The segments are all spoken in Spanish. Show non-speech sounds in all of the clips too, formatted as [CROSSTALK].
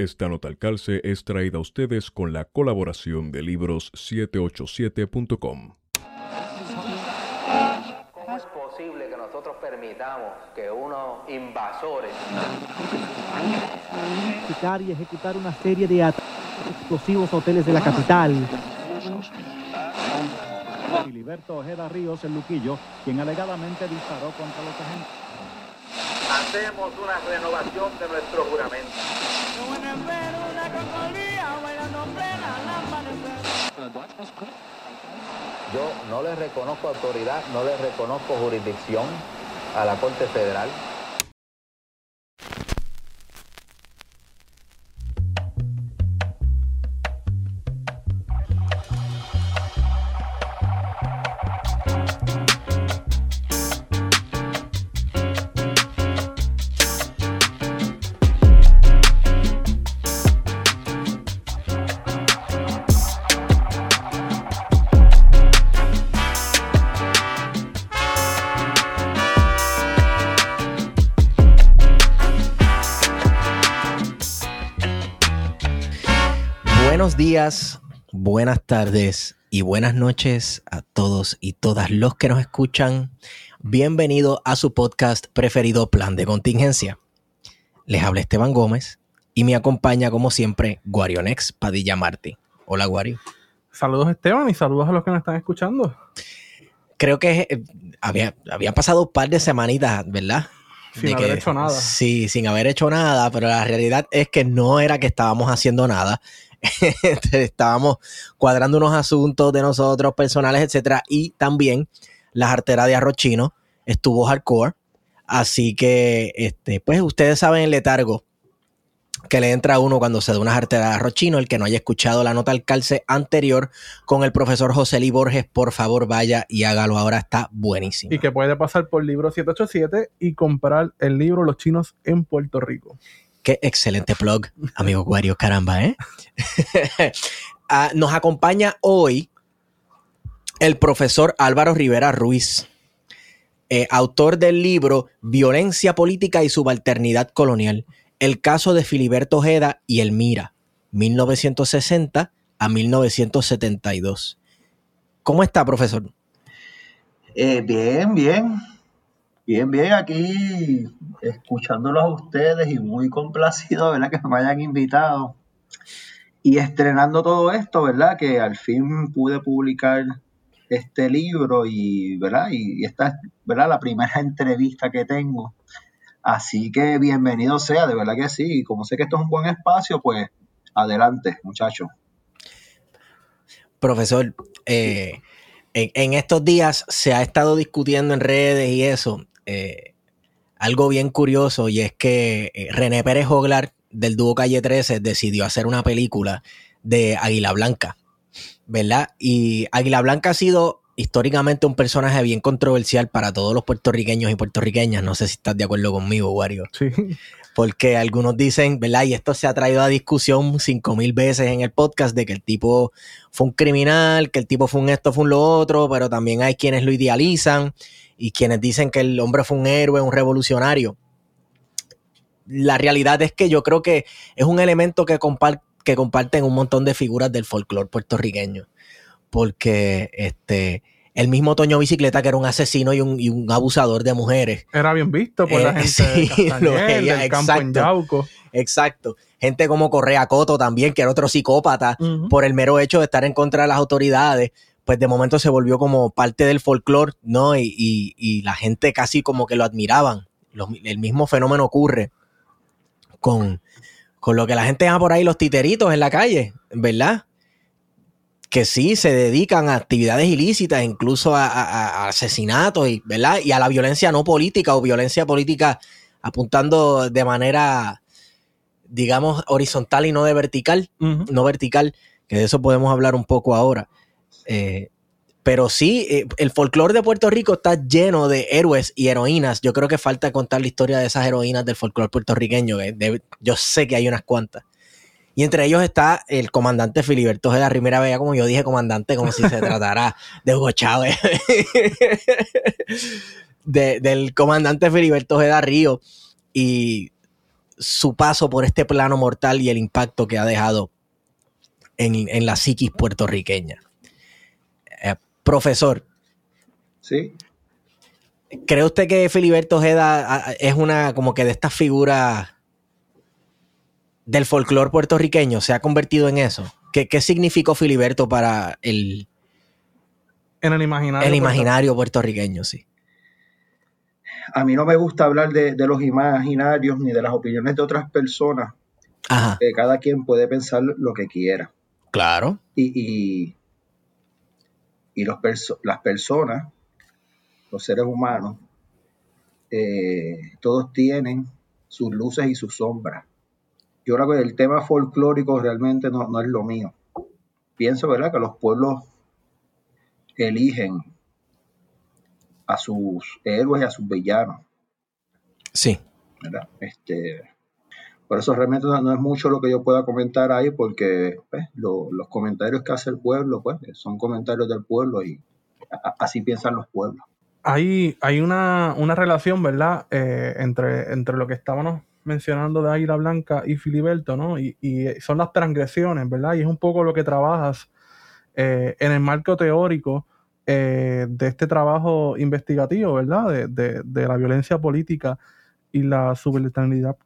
Esta nota al calce es traída a ustedes con la colaboración de libros787.com. ¿Cómo es posible que nosotros permitamos que unos invasores ejecutar y ejecutar una serie de ataques explosivos a hoteles de la capital. Filiberto Ojeda Ríos, el Luquillo, quien alegadamente disparó contra los agentes. hacemos una renovación de nuestro juramento? Yo no le reconozco autoridad, no le reconozco jurisdicción a la Corte Federal. Días, buenas tardes y buenas noches a todos y todas los que nos escuchan. Bienvenido a su podcast preferido Plan de Contingencia. Les habla Esteban Gómez y me acompaña como siempre Guarionex Padilla Martí. Hola Guario. Saludos Esteban y saludos a los que nos están escuchando. Creo que eh, había, había pasado un par de semanitas, ¿verdad? Sin haber que- hecho nada. Sí, sin haber hecho nada, pero la realidad es que no era que estábamos haciendo nada. [LAUGHS] estábamos cuadrando unos asuntos de nosotros personales, etcétera, y también la jartera de arroz chino estuvo hardcore. Así que, este, pues ustedes saben el letargo que le entra a uno cuando se da una jartera de arroz chino. El que no haya escuchado la nota al calce anterior con el profesor José Lee Borges, por favor vaya y hágalo ahora, está buenísimo. Y que puede pasar por libro 787 y comprar el libro Los chinos en Puerto Rico. Qué excelente plug, amigo Guario, caramba, ¿eh? [LAUGHS] Ah, nos acompaña hoy el profesor Álvaro Rivera Ruiz, eh, autor del libro Violencia Política y Subalternidad Colonial, el caso de Filiberto Ojeda y Elmira, 1960 a 1972. ¿Cómo está, profesor? Eh, bien, bien. Bien, bien, aquí escuchándolos a ustedes y muy complacido, ¿verdad? Que me hayan invitado. Y estrenando todo esto, ¿verdad? Que al fin pude publicar este libro y, ¿verdad? Y, esta es, ¿verdad? La primera [LAUGHS] entrevista que tengo. Así que bienvenido sea, de verdad que sí. Y como sé que esto es un buen espacio, pues adelante, muchachos. Profesor, eh, en, en estos días se ha estado discutiendo en redes y eso, eh, algo bien curioso, y es que eh, René Pérez Joglar del dúo Calle 13 decidió hacer una película de Águila Blanca, ¿verdad? Y Águila Blanca ha sido históricamente un personaje bien controversial para todos los puertorriqueños y puertorriqueñas. No sé si estás de acuerdo conmigo, Wario Sí. porque algunos dicen, ¿verdad? Y esto se ha traído a discusión cinco mil veces en el podcast de que el tipo fue un criminal, que el tipo fue un esto, fue un lo otro, pero también hay quienes lo idealizan y quienes dicen que el hombre fue un héroe, un revolucionario. La realidad es que yo creo que es un elemento que, compar- que comparten un montón de figuras del folclore puertorriqueño, porque este, el mismo Toño Bicicleta, que era un asesino y un, y un abusador de mujeres, Era bien visto por la Eh, gente de [LAUGHS] sí, lo veía, del campo en exacto. Yauco. Exacto. Gente como Correa Coto también, que era otro psicópata, por el mero hecho de estar en contra de las autoridades, pues de momento se volvió como parte del folclore, ¿no? Y, y- y la gente casi como que lo admiraban. Los- el mismo fenómeno ocurre con, con lo que la gente llama por ahí los titeritos en la calle, ¿verdad? Que sí se dedican a actividades ilícitas, incluso a, a- a asesinatos, y, ¿verdad? Y a la violencia no política o violencia política apuntando de manera, digamos, horizontal y no de vertical no vertical, que de eso podemos hablar un poco ahora. Eh, pero sí, eh, el folclore de Puerto Rico está lleno de héroes y heroínas. Yo creo que falta contar la historia de esas heroínas del folclore puertorriqueño. yo sé que hay unas cuantas. Y entre ellos está el comandante Filiberto Ojeda Rivera Vega, como yo dije, comandante, como si se [LAUGHS] tratara de Hugo Chávez. [LAUGHS] De- del comandante Filiberto Ojeda Río. Y su paso por este plano mortal y el impacto que ha dejado en, en la psiquis puertorriqueña. Eh, profesor. Sí. ¿Cree usted que Filiberto Ojeda es una como que de estas figuras del folclore puertorriqueño? ¿Se ha convertido en eso? ¿Qué, qué significó Filiberto para el, en el imaginario, el imaginario puertorriqueño? Sí. A mí no me gusta hablar de, de los imaginarios ni de las opiniones de otras personas. Ajá. Que cada quien puede pensar lo que quiera. Claro. Y, y, y los perso las personas, los seres humanos, eh, todos tienen sus luces y sus sombras. Yo creo que el tema folclórico realmente no, no es lo mío. Pienso, ¿verdad?, que los pueblos eligen a sus héroes y a sus villanos. Sí. ¿verdad? Este, por eso realmente no, es mucho lo que yo pueda comentar ahí, porque pues, lo, los comentarios que hace el pueblo, pues, son comentarios del pueblo y así piensan los pueblos. Hay, hay una, una relación, ¿verdad?, eh, entre, entre lo que estábamos mencionando de Águila Blanca y Filiberto, ¿no? Y, son las transgresiones, ¿verdad? Y es un poco lo que trabajas eh, en el marco teórico eh, de este trabajo investigativo, ¿verdad? De, de, la violencia política y la subalternidad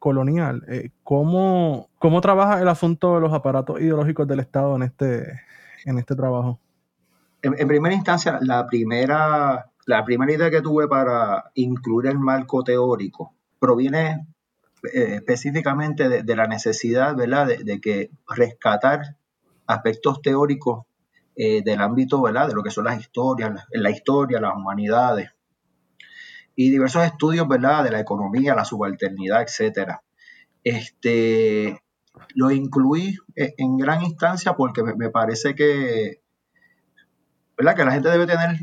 colonial. Eh, ¿cómo, ¿Cómo trabaja el asunto de los aparatos ideológicos del Estado en este, en este trabajo? En, primera instancia, la primera, la primera idea que tuve para incluir el marco teórico proviene eh, específicamente de, la necesidad, ¿verdad?, de, que rescatar aspectos teóricos eh, del ámbito, ¿verdad?, de lo que son las historias, la historia, las humanidades y diversos estudios, ¿verdad?, de la economía, la subalternidad, etcétera. Este, lo incluí en gran instancia porque me, parece que, ¿verdad?, que la gente debe tener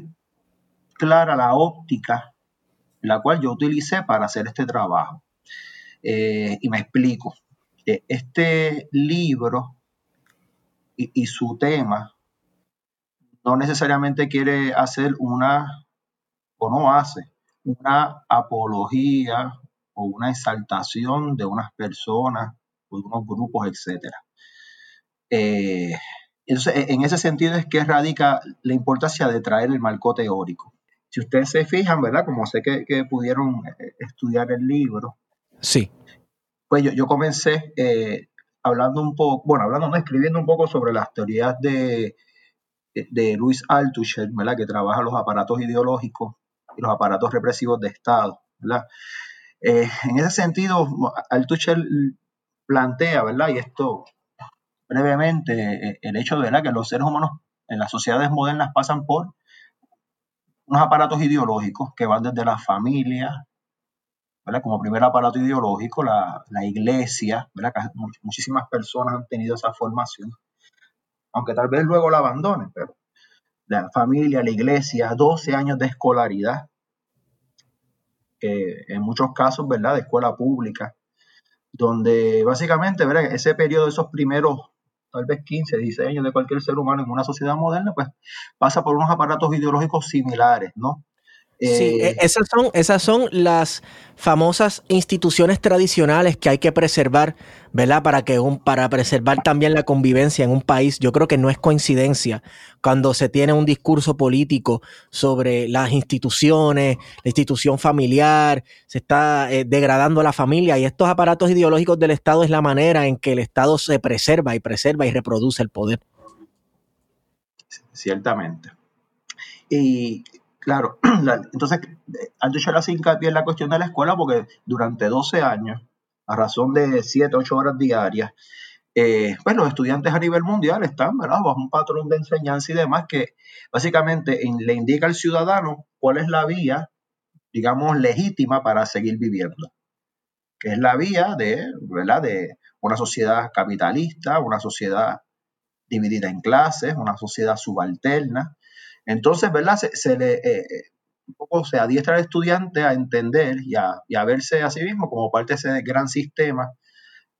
clara la óptica la cual yo utilicé para hacer este trabajo. Eh, y me explico. Este libro y, su tema no necesariamente quiere hacer una, o no hace, una apología o una exaltación de unas personas o de unos grupos, etc. Eh, entonces, en ese sentido es que radica la importancia de traer el marco teórico si ustedes se fijan, ¿verdad? Como sé que, que pudieron eh, estudiar el libro. Sí. Pues yo, yo comencé eh, hablando un poco, bueno, hablando, no, escribiendo un poco sobre las teorías de, de Luis Althusser, ¿verdad? Que trabaja los aparatos ideológicos y los aparatos represivos de Estado. Eh, en ese sentido, Althusser plantea, ¿verdad? Y esto brevemente, el hecho de ¿verdad? que los seres humanos en las sociedades modernas pasan por unos aparatos ideológicos que van desde la familia, ¿verdad? como primer aparato ideológico, la, la iglesia, ¿verdad? muchísimas personas han tenido esa formación, aunque tal vez luego la abandonen, pero la familia, la iglesia, 12 años de escolaridad, eh, en muchos casos, ¿verdad?, de escuela pública, donde básicamente, ¿verdad?, ese periodo, esos primeros tal vez 15, 16 años de cualquier ser humano en una sociedad moderna, pues pasa por unos aparatos ideológicos similares, ¿no? Sí, eh, esas son, esas son las famosas instituciones tradicionales que hay que preservar, ¿verdad? Para que un, para preservar también la convivencia en un país. Yo creo que no es coincidencia cuando se tiene un discurso político sobre las instituciones, la institución familiar, se está eh, degradando la familia y estos aparatos ideológicos del Estado es la manera en que el Estado se preserva y preserva y reproduce el poder. Ciertamente. Y Claro, [CLEARS THROAT] entonces Althusser hace hincapié en la cuestión de la escuela porque durante 12 años, a razón de 7, 8 horas diarias, eh, pues los estudiantes a nivel mundial están ¿verdad? bajo un patrón de enseñanza y demás que básicamente le indica al ciudadano cuál es la vía, digamos, legítima para seguir viviendo, que es la vía de, de una sociedad capitalista, una sociedad dividida en clases, una sociedad subalterna, entonces, ¿verdad? Se, le, eh, se adiestra al estudiante a entender y a, y verse a sí mismo como parte de ese gran sistema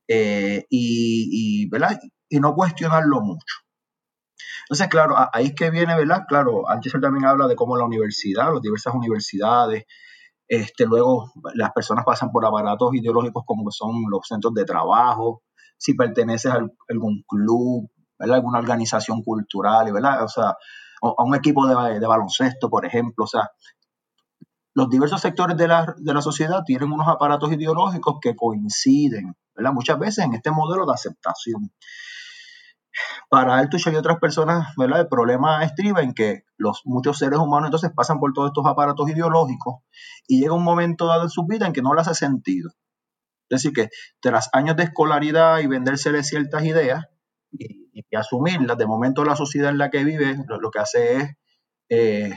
eh, y, ¿verdad? y no cuestionarlo mucho. Entonces, claro, ahí es que viene, ¿verdad? Claro, Althusser también habla de cómo la universidad, las diversas universidades, Este, luego las personas pasan por aparatos ideológicos como son los centros de trabajo, si perteneces a algún club, alguna organización cultural, ¿verdad? O sea, a un equipo de, baloncesto, por ejemplo. O sea, los diversos sectores de la, de la, sociedad tienen unos aparatos ideológicos que coinciden, ¿verdad? Muchas veces en este modelo de aceptación. Para Altucher y otras personas, ¿verdad? El problema estriba en que los muchos seres humanos entonces pasan por todos estos aparatos ideológicos y llega un momento dado en su vida en que no les hace sentido. Es decir, que tras años de escolaridad y venderse ciertas ideas, y, asumirlas. De momento la sociedad en la que vive lo, que hace es eh,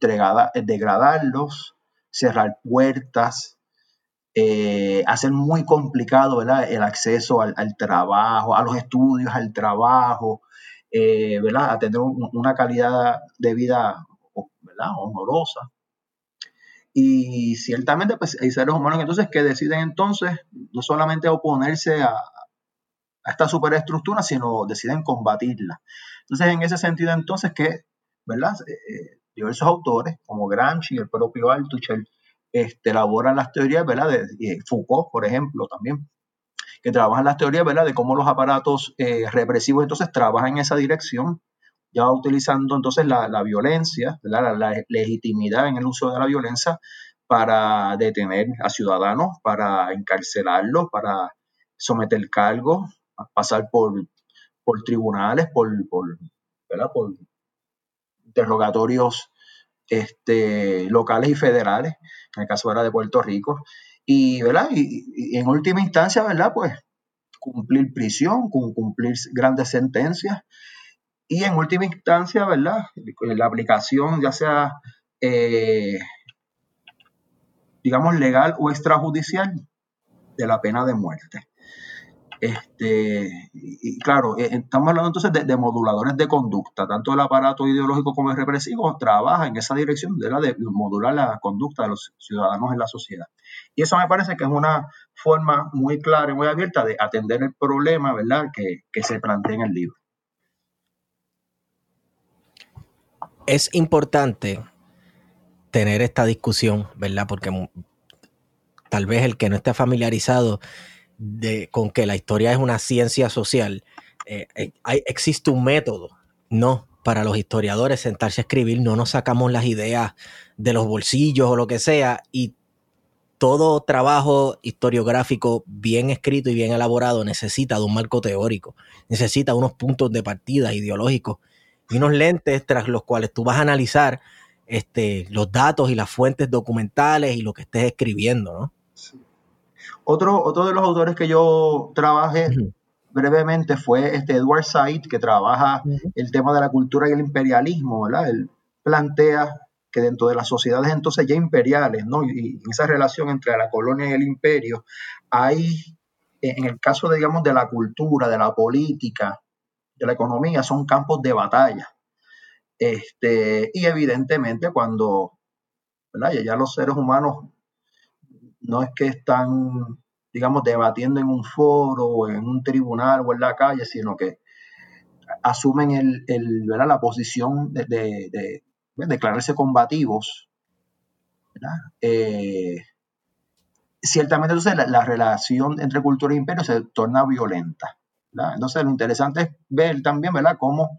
degradarlos, cerrar puertas, eh, hacer muy complicado el acceso al, trabajo, a los estudios, al trabajo, eh, ¿verdad? a tener una calidad de vida honorosa. Y ciertamente pues, hay seres humanos entonces que deciden entonces no solamente oponerse a, a esta superestructura, sino deciden combatirla. Entonces, en ese sentido, entonces, que, ¿verdad? Eh, eh, diversos autores, como Gramsci y el propio Althusser, este, elaboran las teorías, ¿verdad? De, Foucault, por ejemplo, también, que trabajan las teorías, ¿verdad? De cómo los aparatos eh, represivos entonces trabajan en esa dirección, ya utilizando entonces la, violencia, la, la, legitimidad en el uso de la violencia para detener a ciudadanos, para encarcelarlos, para someter cargos, pasar por, por tribunales, por, por, por interrogatorios este, locales y federales, en el caso era de Puerto Rico, y, ¿verdad? Y, en última instancia, ¿verdad? Pues cumplir prisión, cumplir grandes sentencias, y en última instancia, ¿verdad? La aplicación ya sea, eh, digamos, legal o extrajudicial de la pena de muerte. Este, y, claro, eh, estamos hablando entonces de, moduladores de conducta, tanto el aparato ideológico como el represivo trabaja en esa dirección de, la de modular la conducta de los ciudadanos en la sociedad. Y eso me parece que es una forma muy clara y muy abierta de atender el problema, ¿verdad?, que, que se plantea en el libro. Es importante tener esta discusión, ¿verdad? Porque tal vez el que no esté familiarizado de, con que la historia es una ciencia social, eh, eh, hay, existe un método, no para los historiadores sentarse a escribir, no nos sacamos las ideas de los bolsillos o lo que sea, y todo trabajo historiográfico bien escrito y bien elaborado necesita de un marco teórico, necesita unos puntos de partida ideológicos y unos lentes tras los cuales tú vas a analizar este, los datos y las fuentes documentales y lo que estés escribiendo, ¿no? Otro, otro de los autores que yo trabajé brevemente fue este Edward Said, que trabaja el tema de la cultura y el imperialismo, ¿verdad? Él plantea que dentro de las sociedades entonces ya imperiales, ¿no? Y, esa relación entre la colonia y el imperio, hay, en el caso, de, digamos, de la cultura, de la política, de la economía, son campos de batalla. Este, y evidentemente cuando ¿verdad? ya los seres humanos no es que están, digamos, debatiendo en un foro o en un tribunal o en la calle, sino que asumen el, el la posición de, de, declararse combativos. Eh, ciertamente entonces la, relación entre cultura e imperio se torna violenta. Entonces lo interesante es ver también ¿verdad? cómo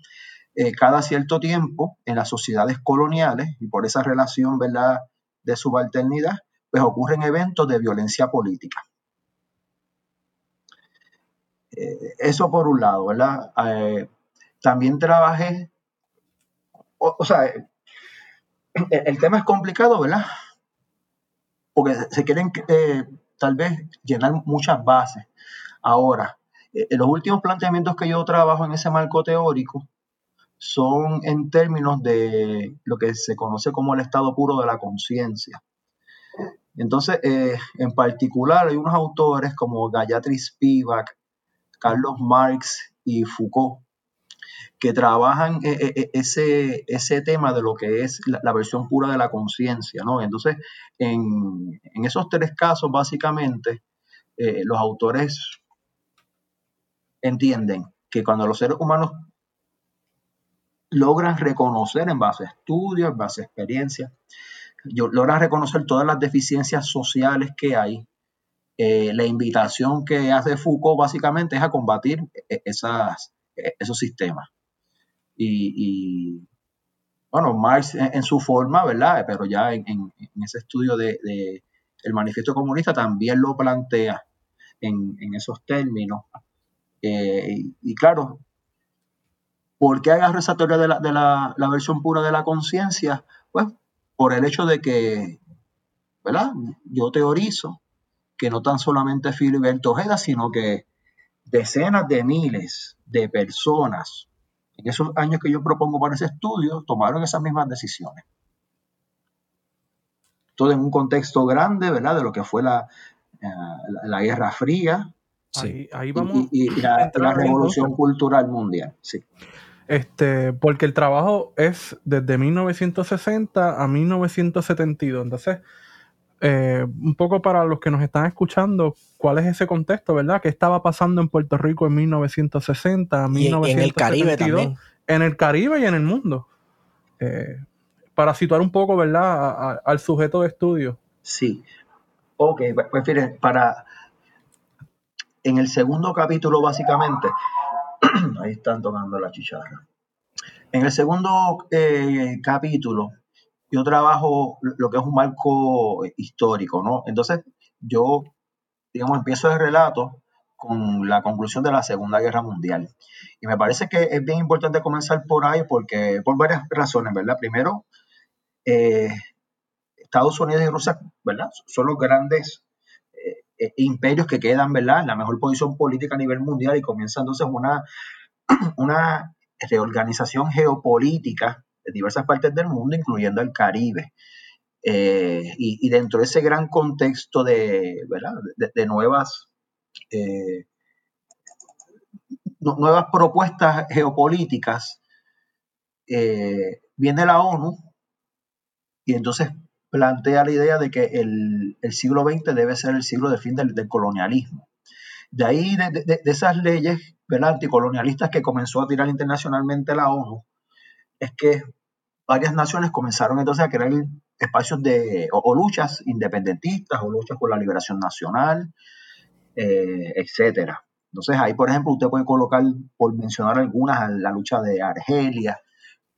eh, cada cierto tiempo en las sociedades coloniales y por esa relación ¿verdad? de subalternidad, pues ocurren eventos de violencia política. Eh, eso por un lado, ¿verdad? Eh, también trabajé, o, sea, el, el, tema es complicado, ¿verdad? Porque se quieren eh, tal vez llenar muchas bases. Ahora, los últimos planteamientos que yo trabajo en ese marco teórico son en términos de lo que se conoce como el estado puro de la conciencia. Entonces, eh, en particular, hay unos autores como Gayatri Spivak, Carlos Marx y Foucault, que trabajan eh, eh, ese, ese tema de lo que es la, versión pura de la conciencia, ¿no? Entonces, en, esos tres casos, básicamente, los autores entienden que cuando los seres humanos logran reconocer en base a estudios, en base a experiencias, yo, logra reconocer todas las deficiencias sociales que hay. Eh, la invitación que hace Foucault básicamente es a combatir e, esas, e, esos sistemas. Y, bueno, Marx en, su forma, ¿verdad? Pero ya en, ese estudio de, el manifiesto comunista también lo plantea en, esos términos. Eh, y, claro, ¿por qué agarro esa teoría de, la, de la, versión pura de la conciencia? Pues por el hecho de que, ¿verdad? Yo teorizo que no tan solamente Filiberto Ojeda, sino que decenas de miles de personas en esos años que yo propongo para ese estudio tomaron esas mismas decisiones. Todo en un contexto grande, ¿verdad? De lo que fue la, eh, la, Guerra Fría. Ahí, vamos. Y, la, revolución cultural mundial, sí. Este, porque el trabajo es desde 1960 a 1972. Entonces, eh, un poco para los que nos están escuchando, ¿cuál es ese contexto, verdad? ¿Qué estaba pasando en Puerto Rico en 1960, 1972? en el Caribe también. En el Caribe y en el mundo. Eh, para situar un poco, ¿verdad? al sujeto de estudio. Sí. Ok, pues, pues para... En el segundo capítulo, básicamente, [CLEARS THROAT] ahí están tomando la chicharra. En el segundo eh, capítulo, yo trabajo lo que es un marco histórico, ¿no? Entonces, yo, digamos, empiezo el relato con la conclusión de la Segunda Guerra Mundial. Y me parece que es bien importante comenzar por ahí porque, por varias razones, ¿verdad? Primero, eh, Estados Unidos y Rusia, ¿verdad? Son los grandes eh, imperios que quedan, ¿verdad? La mejor posición política a nivel mundial y comienza entonces una, [CLEARS THROAT] una reorganización geopolítica de diversas partes del mundo, incluyendo el Caribe. Eh, y, dentro de ese gran contexto de, de, nuevas, eh, nuevas propuestas geopolíticas, viene la ONU y entonces plantea la idea de que el, siglo XX debe ser el siglo de fin del, colonialismo. De ahí, de, esas leyes anticolonialistas que comenzó a tirar internacionalmente la ONU, es que varias naciones comenzaron entonces a crear espacios de, o, luchas independentistas o luchas por la liberación nacional, eh, etcétera. Entonces ahí, por ejemplo, usted puede colocar, por mencionar algunas, la lucha de Argelia,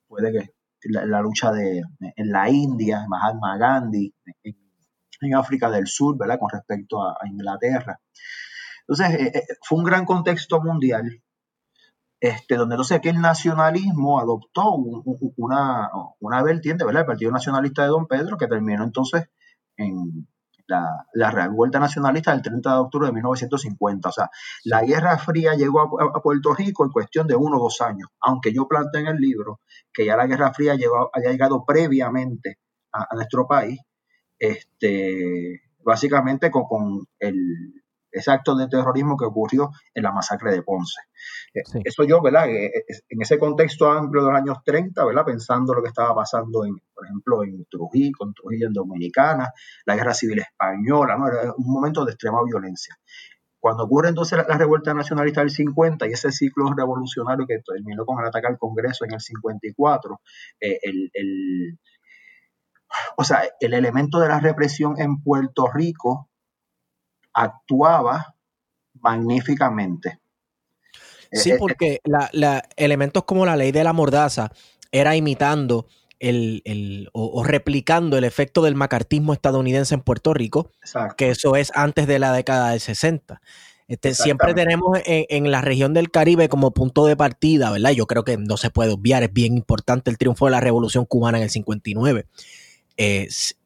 puede que la, lucha de en la India, Mahatma Gandhi, en, África del Sur, ¿verdad? Con respecto a, Inglaterra. Entonces, eh, eh, fue un gran contexto mundial este, donde entonces aquí el nacionalismo adoptó una, una vertiente, ¿verdad? El Partido Nacionalista de Don Pedro, que terminó entonces en la, la revuelta nacionalista del 30 de octubre de 1950. O sea, la Guerra Fría llegó a, Puerto Rico en cuestión de uno o dos años, aunque yo planteé en el libro que ya la Guerra Fría llegó, había llegado previamente a, nuestro país, este, básicamente con el, ese acto de terrorismo que ocurrió en la masacre de Ponce. Eh, eso yo, ¿verdad? Eh, eh, en ese contexto amplio de los años 30, ¿verdad? Pensando lo que estaba pasando, en, por ejemplo, en Trujillo, con Trujillo en Dominicana, la guerra civil española, ¿no? Era un momento de extrema violencia. Cuando ocurre entonces la, revuelta nacionalista del 50 y ese ciclo revolucionario que terminó con el ataque al Congreso en el 54, el, el, o sea, el elemento de la represión en Puerto Rico actuaba magníficamente. Sí, eh, eh, porque elementos como la ley de la mordaza era imitando el, o, replicando el efecto del macartismo estadounidense en Puerto Rico, que eso es antes de la década del 60. Este, siempre tenemos en, la región del Caribe como punto de partida, ¿verdad? Yo creo que no se puede obviar, es bien importante el triunfo de la Revolución Cubana en el 59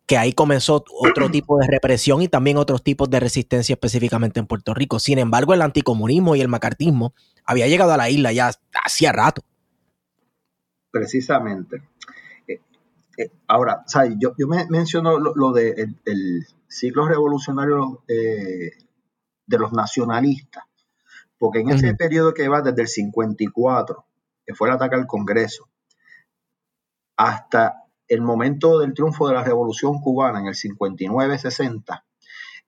que ahí comenzó otro tipo de represión y también otros tipos de resistencia específicamente en Puerto Rico. Sin embargo, el anticomunismo y el macartismo había llegado a la isla ya hacía rato. Precisamente. Eh, eh, ahora, yo, yo me menciono lo, del de ciclo revolucionario eh, de los nacionalistas, porque en ese periodo que va desde el 54, que fue el ataque al Congreso, hasta el momento del triunfo de la Revolución Cubana en el 59-60,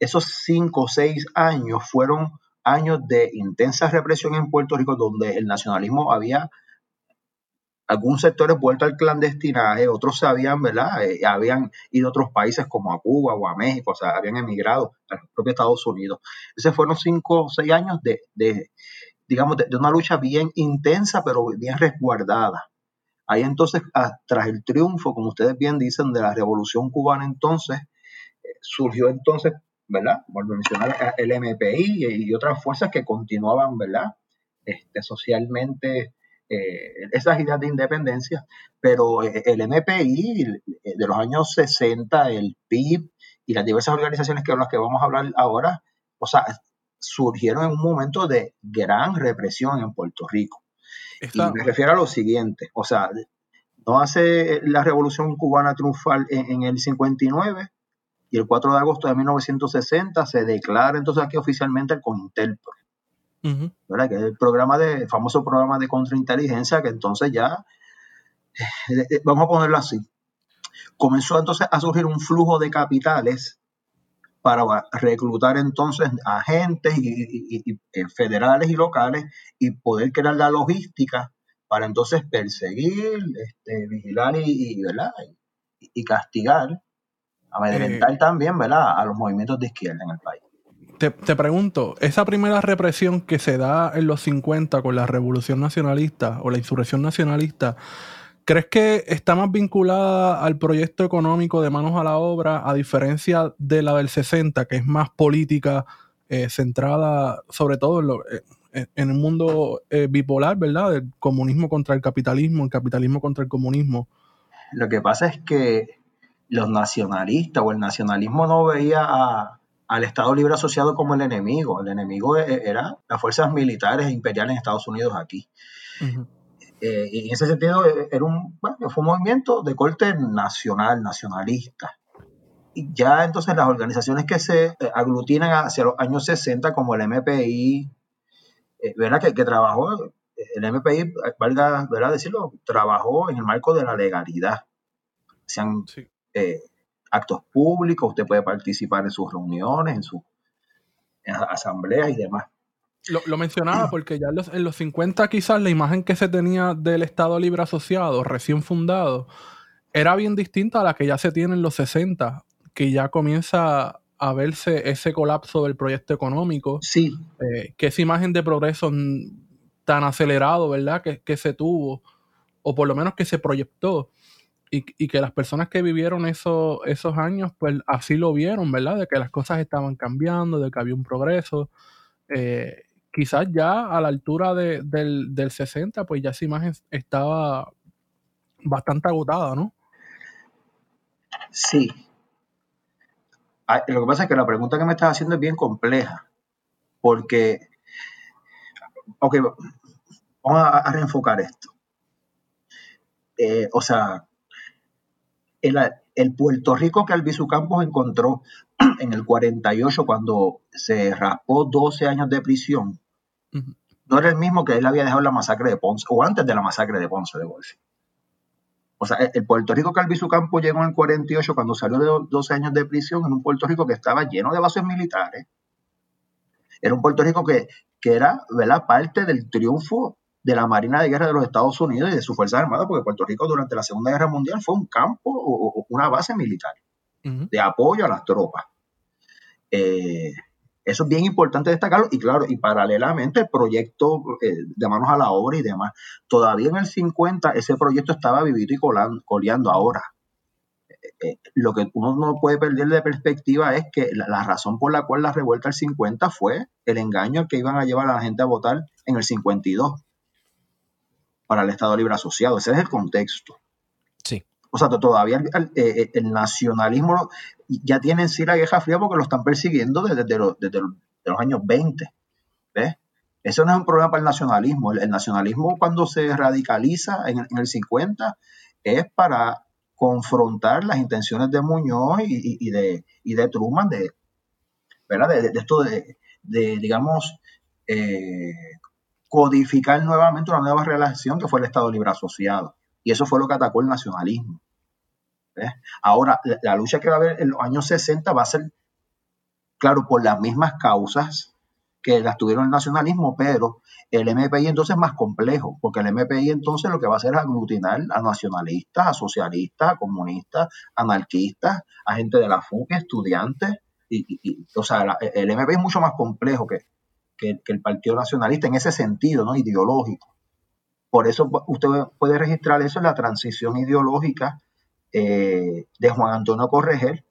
esos cinco o seis años fueron años de intensa represión en Puerto Rico, donde el nacionalismo había algunos sectores vuelto al clandestinaje, otros se habían, ¿verdad? Eh, habían ido a otros países como a Cuba o a México, o sea, habían emigrado a los propios Estados Unidos. Esos fueron cinco o seis años de, de digamos, de, una lucha bien intensa, pero bien resguardada. Ahí entonces, tras el triunfo, como ustedes bien dicen, de la revolución cubana, entonces, eh, surgió entonces, ¿verdad? Vuelvo a mencionar el MPI y, otras fuerzas que continuaban, ¿verdad? Este, socialmente eh, esas ideas de independencia, pero eh, el MPI de los años 60, el PIB y las diversas organizaciones que las que vamos a hablar ahora, o sea, surgieron en un momento de gran represión en Puerto Rico. Y me refiero a lo siguiente, o sea, no hace la revolución cubana triunfal en, el 59 y el 4 de agosto de 1960 se declara entonces aquí oficialmente el CONINTELPRO. ¿verdad? Que es el programa de, famoso programa de contrainteligencia que entonces ya, eh, eh, vamos a ponerlo así, comenzó entonces a surgir un flujo de capitales para reclutar entonces agentes y, eh, federales y locales y poder crear la logística para entonces perseguir, este, vigilar y, ¿verdad? y, castigar, amedrentar también ¿verdad? a los movimientos de izquierda en el país. Te, pregunto, esa primera represión que se da en los 50 con la revolución nacionalista o la insurrección nacionalista, ¿crees que está más vinculada al proyecto económico de manos a la obra, a diferencia de la del 60, que es más política, eh, centrada sobre todo en, lo, eh, en el mundo eh, bipolar, ¿verdad? Del comunismo contra el capitalismo, el capitalismo contra el comunismo. Lo que pasa es que los nacionalistas o el nacionalismo no veía a, al Estado Libre Asociado como el enemigo. El enemigo e, era las fuerzas militares e imperiales en Estados Unidos aquí. Eh, y en ese sentido e, era un, fue un movimiento de corte nacional, nacionalista. Y ya entonces las organizaciones que se eh, aglutinan hacia los años 60, como el MPI, eh, ¿verdad? Que, que, trabajó, el MPI, valga ¿verdad? decirlo, trabajó en el marco de la legalidad. Sean actos públicos, usted puede participar en sus reuniones, en sus asambleas y demás. Lo, mencionaba porque ya en los, en los 50 quizás la imagen que se tenía del Estado Libre Asociado recién fundado era bien distinta a la que ya se tiene en los 60, que ya comienza a verse ese colapso del proyecto económico. Sí. Eh, que esa imagen de progreso tan acelerado, ¿verdad? Que, que se tuvo, o por lo menos que se proyectó y, que las personas que vivieron eso, esos años, pues así lo vieron, ¿verdad? De que las cosas estaban cambiando, de que había un progreso. Eh, quizás ya a la altura del, del 60, pues ya esa imagen estaba bastante agotada, ¿no? Sí. Ah, lo que pasa es que la pregunta que me estás haciendo es bien compleja, porque, ok, vamos a, reenfocar esto. Eh, o sea, el, Puerto Rico que Albizu Campos encontró [CLEARS THROAT] en el 48 cuando se raspó 12 años de prisión, no era el mismo que él había dejado la masacre de Ponce, o antes de la masacre de Ponce de Golfi. O sea, el Puerto Rico que Albizu Campos llegó en el 48 cuando salió de 12 años de prisión en un Puerto Rico que estaba lleno de bases militares. Era un Puerto Rico que, que era ¿verdad? parte del triunfo de la Marina de Guerra de los Estados Unidos y de sus Fuerzas Armadas, porque Puerto Rico durante la Segunda Guerra Mundial fue un campo o, una base militar de apoyo a las tropas. Eh, eso es bien importante destacarlo y claro, y paralelamente el proyecto eh, de manos a la obra y demás. Todavía en el 50 ese proyecto estaba vivido y coleando ahora. Eh, lo que uno no puede perder de perspectiva es que la, la, razón por la cual la revuelta del 50 fue el engaño al que iban a llevar a la gente a votar en el 52 para el Estado Libre Asociado. Ese es el contexto. O sea, todavía el, eh, nacionalismo ya tiene en sí la guerra fría porque lo están persiguiendo desde, los, años 20. ¿Ves? Eso no es un problema para el nacionalismo. El, nacionalismo cuando se radicaliza en, el 50 es para confrontar las intenciones de Muñoz y, de, de Truman de, ¿verdad? de, esto de, digamos, eh, codificar nuevamente una nueva relación que fue el Estado Libre Asociado. Y eso fue lo que atacó el nacionalismo. Ahora, la, lucha que va a haber en los años 60 va a ser, claro, por las mismas causas que las tuvieron el nacionalismo, pero el MPI entonces es más complejo, porque el MPI entonces lo que va a hacer es aglutinar a nacionalistas, a socialistas, a comunistas, anarquistas, a gente de la FUC, estudiantes, y, o sea, el MPI es mucho más complejo que, que, el Partido Nacionalista en ese sentido, ¿no? Ideológico. Por eso usted puede registrar eso en la transición ideológica eh, de Juan Antonio Corregel,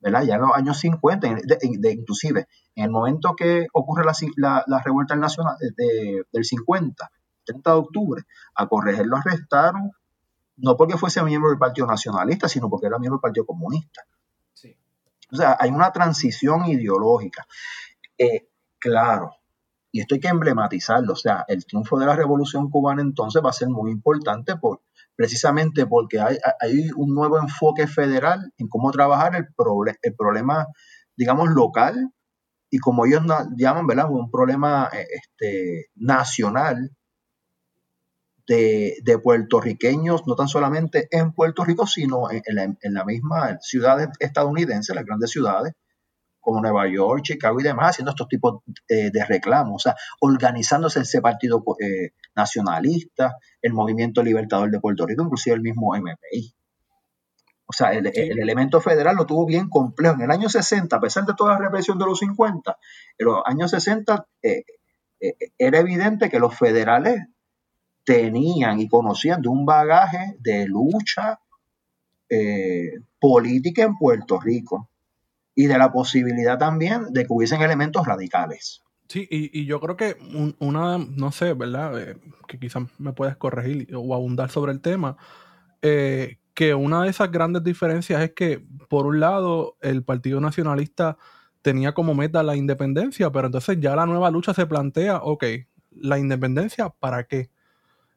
¿verdad? Ya en los años 50, de, inclusive en el momento que ocurre la, la, revuelta nacional del 50, 30 de octubre, a Corregel lo arrestaron, no porque fuese miembro del Partido Nacionalista, sino porque era miembro del Partido Comunista. O sea, hay una transición ideológica. Eh, claro, y esto hay que emblematizarlo, o sea, el triunfo de la Revolución Cubana entonces va a ser muy importante por, precisamente porque hay, un nuevo enfoque federal en cómo trabajar el, el problema, digamos, local y como ellos llaman, ¿verdad? Un problema eh, este, nacional de, puertorriqueños, no tan solamente en Puerto Rico, sino en, la, en la misma ciudad estadounidense, las grandes ciudades, como Nueva York, Chicago y demás, haciendo estos tipos eh, de reclamos, o sea, organizándose ese partido eh, nacionalista, el Movimiento Libertador de Puerto Rico, inclusive el mismo MPI. O sea, el, elemento federal lo tuvo bien complejo. En el año 60, a pesar de toda la represión de los 50, en los años 60 eh, era evidente que los federales tenían y conocían de un bagaje de lucha política en Puerto Rico y de la posibilidad también de que hubiesen elementos radicales. Sí, y, yo creo que una, no sé, ¿verdad? Eh, que quizás me puedes corregir o abundar sobre el tema, eh, que una de esas grandes diferencias es que, por un lado, el Partido Nacionalista tenía como meta la independencia, pero entonces ya la nueva lucha se plantea, ok, la independencia, ¿para qué?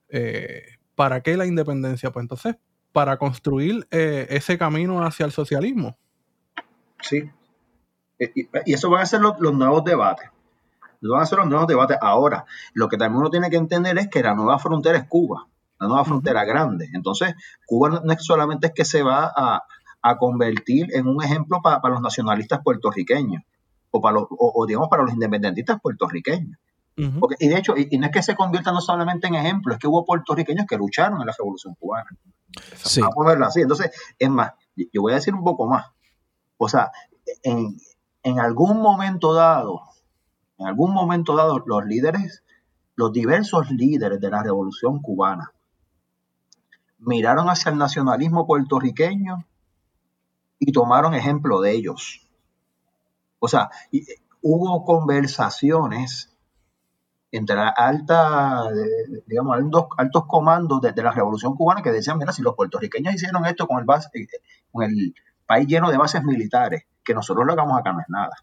Eh, ¿Para qué la independencia? Pues entonces, para construir ese camino hacia el socialismo. Sí. Y, eso van a ser los, nuevos debates. van a ser los nuevos debates. Ahora, lo que también uno tiene que entender es que la nueva frontera es Cuba, la nueva frontera grande. Entonces, Cuba no es solamente es que se va a, convertir en un ejemplo para los nacionalistas puertorriqueños o, para los, o, digamos para los independentistas puertorriqueños. y de hecho, y, no es que se convierta no solamente en ejemplo, es que hubo puertorriqueños que lucharon en la Revolución Cubana. Sí. Vamos a verlo así. Entonces, es más, yo voy a decir un poco más. O sea, en, algún momento dado, en algún momento dado, los líderes, los diversos líderes de la revolución cubana, miraron hacia el nacionalismo puertorriqueño y tomaron ejemplo de ellos. O sea, hubo conversaciones entre alta, digamos, altos, altos comandos de, la Revolución Cubana que decían, mira, si los puertorriqueños hicieron esto con el, eh, con el país lleno de bases militares, que nosotros lo hagamos acá no es nada.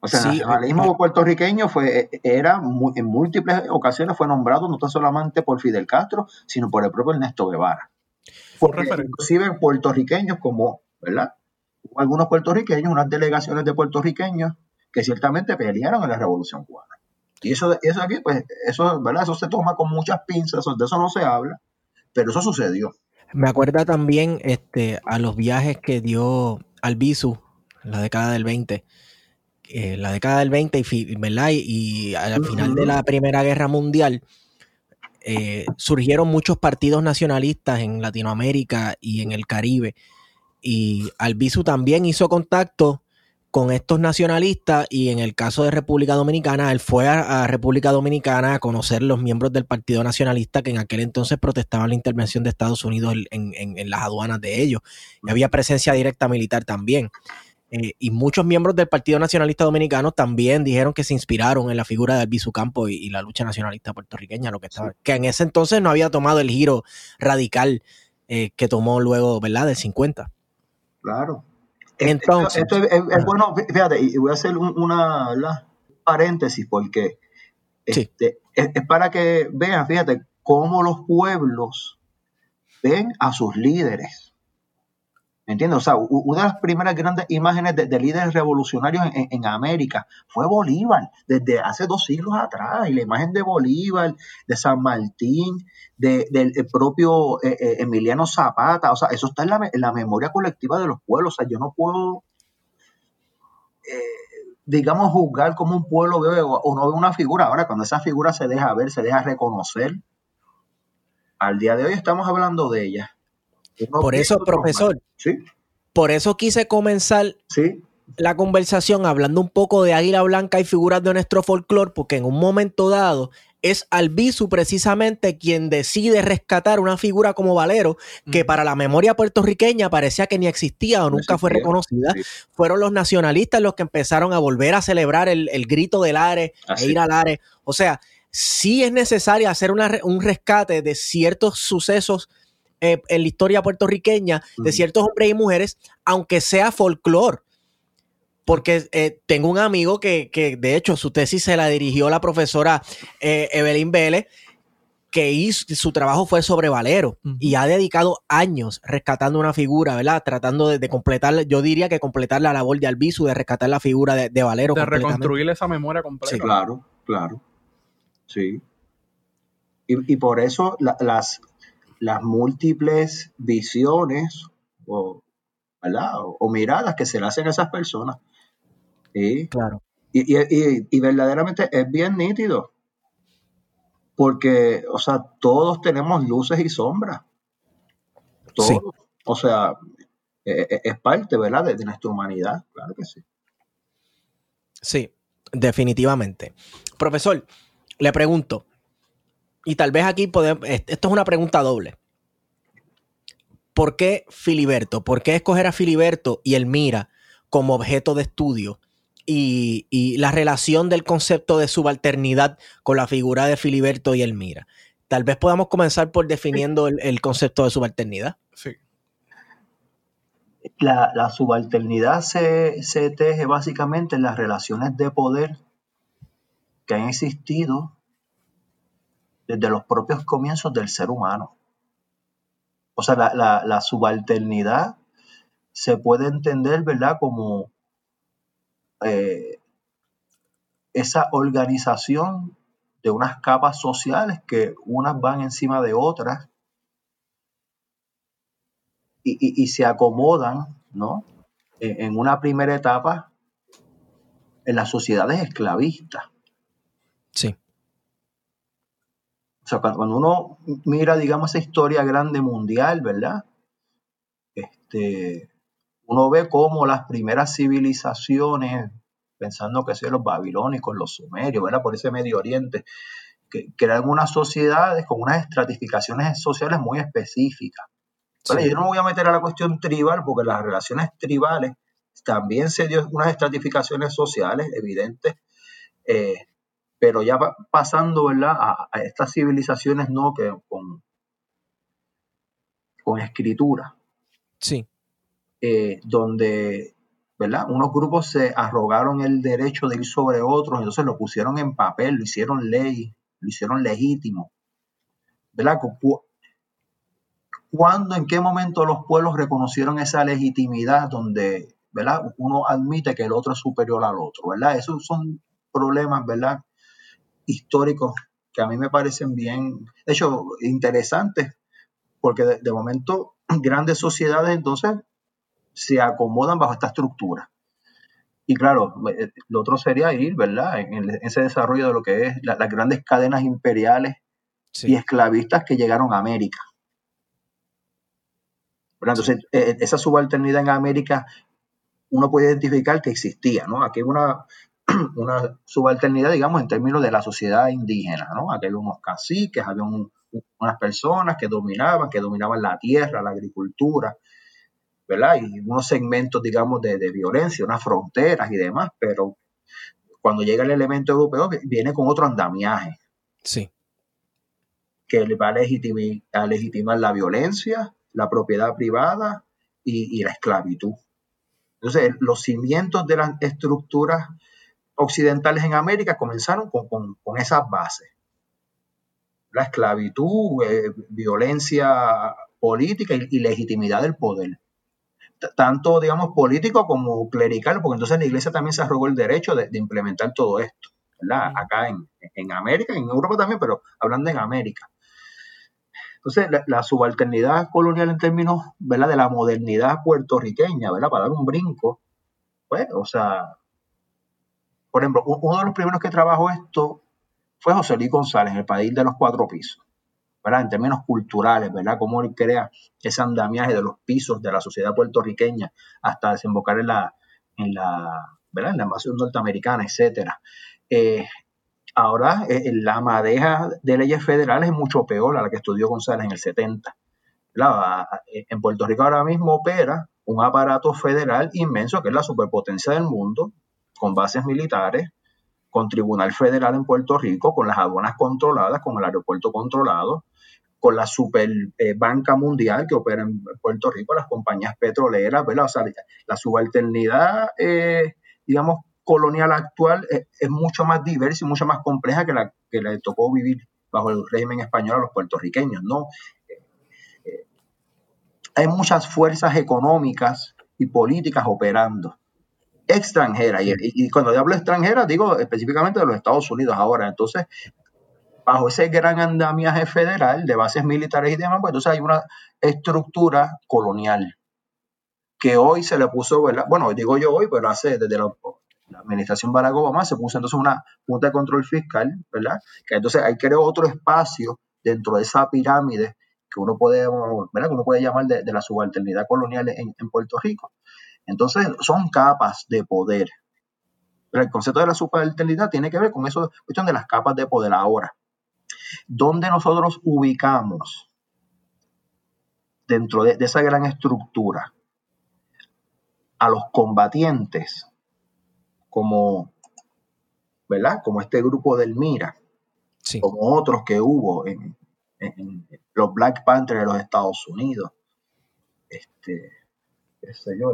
O sea, el nacionalismo puertorriqueño fue, era en múltiples ocasiones fue nombrado no tan solamente por Fidel Castro, sino por el propio Ernesto Guevara. inclusive puertorriqueños como, ¿verdad? Hubo algunos puertorriqueños, unas delegaciones de puertorriqueños que ciertamente pelearon en la Revolución Cubana. Y eso, eso aquí, pues, eso, ¿verdad? Eso se toma con muchas pinzas, de eso no se habla, pero eso sucedió. Me acuerda también este, a los viajes que dio Albizu en la década del 20. Eh, la década del 20 y, ¿verdad? y, al final de la Primera Guerra Mundial eh, surgieron muchos partidos nacionalistas en Latinoamérica y en el Caribe. Y Albizu también hizo contacto con estos nacionalistas y en el caso de República Dominicana, él fue a, República Dominicana a conocer los miembros del Partido Nacionalista que en aquel entonces protestaban la intervención de Estados Unidos en, las aduanas de ellos. Y había presencia directa militar también. Eh, y muchos miembros del Partido Nacionalista Dominicano también dijeron que se inspiraron en la figura de Albizu Campo y, la lucha nacionalista puertorriqueña, lo que estaba, que en ese entonces no había tomado el giro radical eh, que tomó luego, ¿verdad?, del 50. Claro, entonces, esto, es, bueno, fíjate, y voy a hacer una paréntesis porque este, es, para que vean, fíjate, cómo los pueblos ven a sus líderes. ¿Me entiendes? O sea, una de las primeras grandes imágenes de, líderes revolucionarios en, América fue Bolívar, desde hace dos siglos atrás. Y la imagen de Bolívar, de San Martín, del propio eh, eh, Emiliano Zapata, o sea, eso está en la, memoria colectiva de los pueblos. O sea, yo no puedo eh, digamos, juzgar como un pueblo ve o no ve una figura. Ahora, cuando esa figura se deja ver, se deja reconocer, al día de hoy estamos hablando de ella. Por eso, profesor, ¿Sí? por eso quise comenzar Sí, la conversación hablando un poco de Águila Blanca y figuras de nuestro folclore, porque en un momento dado es Albizu precisamente quien decide rescatar una figura como Valero, que para la memoria puertorriqueña parecía que ni existía o No nunca fue reconocida. sí. Fueron los nacionalistas los que empezaron a volver a celebrar el, el grito del Ares Así. e ir al Ares. O sea, sí es necesario hacer una un rescate de ciertos sucesos eh, en la historia puertorriqueña, de ciertos hombres y mujeres, aunque sea folclore. Porque eh, tengo un amigo que, que, de hecho, su tesis se la dirigió la profesora eh, Evelyn Vélez, que hizo, su trabajo fue sobre Valero y ha dedicado años rescatando una figura, ¿verdad? Tratando de, de completar, yo diría que completar la labor de Albizu, de rescatar la figura de, de Valero. de reconstruir esa memoria completa. Sí, Claro, claro. Sí. Y, y por eso la- las, las múltiples visiones o, o, o miradas que se le hacen a esas personas. Sí. Claro. Y, y- y- y verdaderamente es bien nítido. Porque, o sea, todos tenemos luces y sombras. Todos. Sí. O sea, eh, eh, es parte, ¿verdad? De, de nuestra humanidad. Claro que sí. Sí, definitivamente. Profesor, le pregunto, y tal vez aquí podemos, est- esto es una pregunta doble. ¿Por qué Filiberto? ¿Por qué escoger a Filiberto y Elmira como objeto de estudio? Y, y la relación del concepto de subalternidad con la figura de Filiberto y Elmira. Tal vez podamos comenzar por definiendo el, el concepto de subalternidad. Sí. La, la subalternidad se, se teje básicamente en las relaciones de poder que han existido desde los propios comienzos del ser humano. O sea, la, subalternidad se puede entender, ¿verdad?, como eh, esa organización de unas capas sociales que unas van encima de otras y, se acomodan, ¿no? En una primera etapa en las sociedades esclavistas. Sí, O sea, cuando uno mira, digamos, esa historia grande mundial, ¿verdad? Este, uno ve cómo las primeras civilizaciones, pensando que son los babilónicos, los sumerios, ¿verdad? Por ese Medio Oriente, que, eran unas sociedades con unas estratificaciones sociales muy específicas. Sí, Yo no me voy a meter a la cuestión tribal porque las relaciones tribales también se dio unas estratificaciones sociales evidentes, eh, pero ya pa- pasando ¿verdad? A, a estas civilizaciones no que con, con escritura, sí, eh, donde ¿verdad? unos grupos se arrogaron el derecho de ir sobre otros, entonces lo pusieron en papel, lo hicieron ley, lo hicieron legítimo. ¿verdad? Cu- cu- ¿Cuándo, en qué momento los pueblos reconocieron esa legitimidad donde, ¿verdad? Uno admite que el otro es superior al otro, ¿verdad? Esos son problemas, ¿verdad? Históricos que a mí me parecen bien, de hecho, interesantes, porque de, de momento [CLEARS THROAT] grandes sociedades entonces se acomodan bajo esta estructura. Y claro, eh, lo otro sería ir, ¿verdad? En, el- ese desarrollo de lo que es la- las grandes cadenas imperiales y esclavistas que llegaron a América. ¿verdad? Entonces, eh, esa subalternidad en América, uno puede identificar que existía, ¿no? Aquí hay una, [CLEARS THROAT] una subalternidad, digamos, en términos de la sociedad indígena, ¿no? Aquí había unos caciques, había un- unas personas que dominaban, que dominaban la tierra, la agricultura, ¿verdad? Y unos segmentos, digamos, de, de violencia, unas fronteras y demás, pero cuando llega el elemento europeo, viene con otro andamiaje sí, que le va a, legitimar la violencia, la propiedad privada y, y la esclavitud. Entonces, los cimientos de las estructuras occidentales en América comenzaron con, con- con esas bases. La esclavitud, eh, violencia política y, y legitimidad del poder. T- Tanto, digamos, político como clerical, porque entonces la iglesia también se arrogó el derecho de, de implementar todo esto, ¿verdad? Acá en, en América, en Europa también, pero hablando en América. Entonces, la, la subalternidad colonial en términos ¿verdad? de la modernidad puertorriqueña, ¿verdad? para dar un brinco, pues, o sea, por ejemplo, uno de los primeros que trabajó esto fue José Luis González, el país de los cuatro pisos, ¿verdad? En términos culturales, ¿verdad? Cómo él crea ese andamiaje de los pisos de la sociedad puertorriqueña hasta desembocar en la, en la, ¿verdad? En la invasión norteamericana, etcétera. Eh, ahora, eh, la madeja de leyes federales es mucho peor a la que estudió González en el 70. En Puerto Rico ahora mismo opera un aparato federal inmenso que es la superpotencia del mundo, con bases militares, con Tribunal Federal en Puerto Rico, con las aduanas controladas, con el aeropuerto controlado, con la superbanca eh, mundial que opera en Puerto Rico, las compañías petroleras, ¿verdad? O sea, la subalternidad, eh, digamos, colonial actual es, eh, mucho más diversa y mucho más compleja que la que le tocó vivir bajo el régimen español a los puertorriqueños, ¿no? hay muchas fuerzas económicas y políticas operando extranjeras. Y, cuando hablo extranjera, digo específicamente de los Estados Unidos ahora. Entonces, bajo ese gran andamiaje federal de bases militares y demás, pues entonces hay una estructura colonial que hoy se le puso, ¿verdad? bueno, digo yo hoy, pero hace desde la, administración Barack Obama se puso entonces una junta de control fiscal, ¿verdad? Que entonces hay creó otro espacio dentro de esa pirámide que uno puede, ¿verdad? Que uno puede llamar de, la subalternidad colonial en, Puerto Rico. Entonces, son capas de poder. Pero el concepto de la subalternidad tiene que ver con eso, cuestión de las capas de poder ahora. ¿Dónde nosotros ubicamos dentro de, esa gran estructura a los combatientes como, ¿verdad? Como este grupo del Mira, como otros que hubo en, los Black Panthers de los Estados Unidos, este, qué sé yo,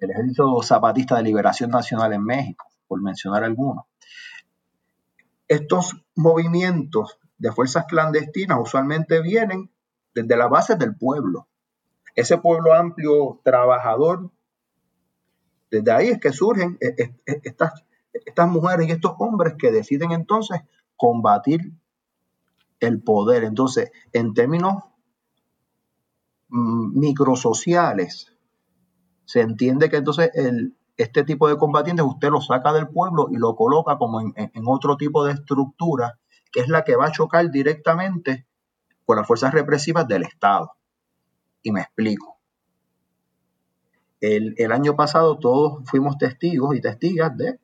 el, Ejército Zapatista de Liberación Nacional en México, por mencionar algunos. Estos movimientos de fuerzas clandestinas usualmente vienen desde la base del pueblo. Ese pueblo amplio trabajador, desde ahí es que surgen e, e, e, estas, estas mujeres y estos hombres que deciden entonces combatir el poder. Entonces, en términos mm, microsociales, se entiende que entonces el, este tipo de combatientes usted lo saca del pueblo y lo coloca como en, otro tipo de estructura, que es la que va a chocar directamente con las fuerzas represivas del Estado. Y me explico. El, el año pasado todos fuimos testigos y testigas de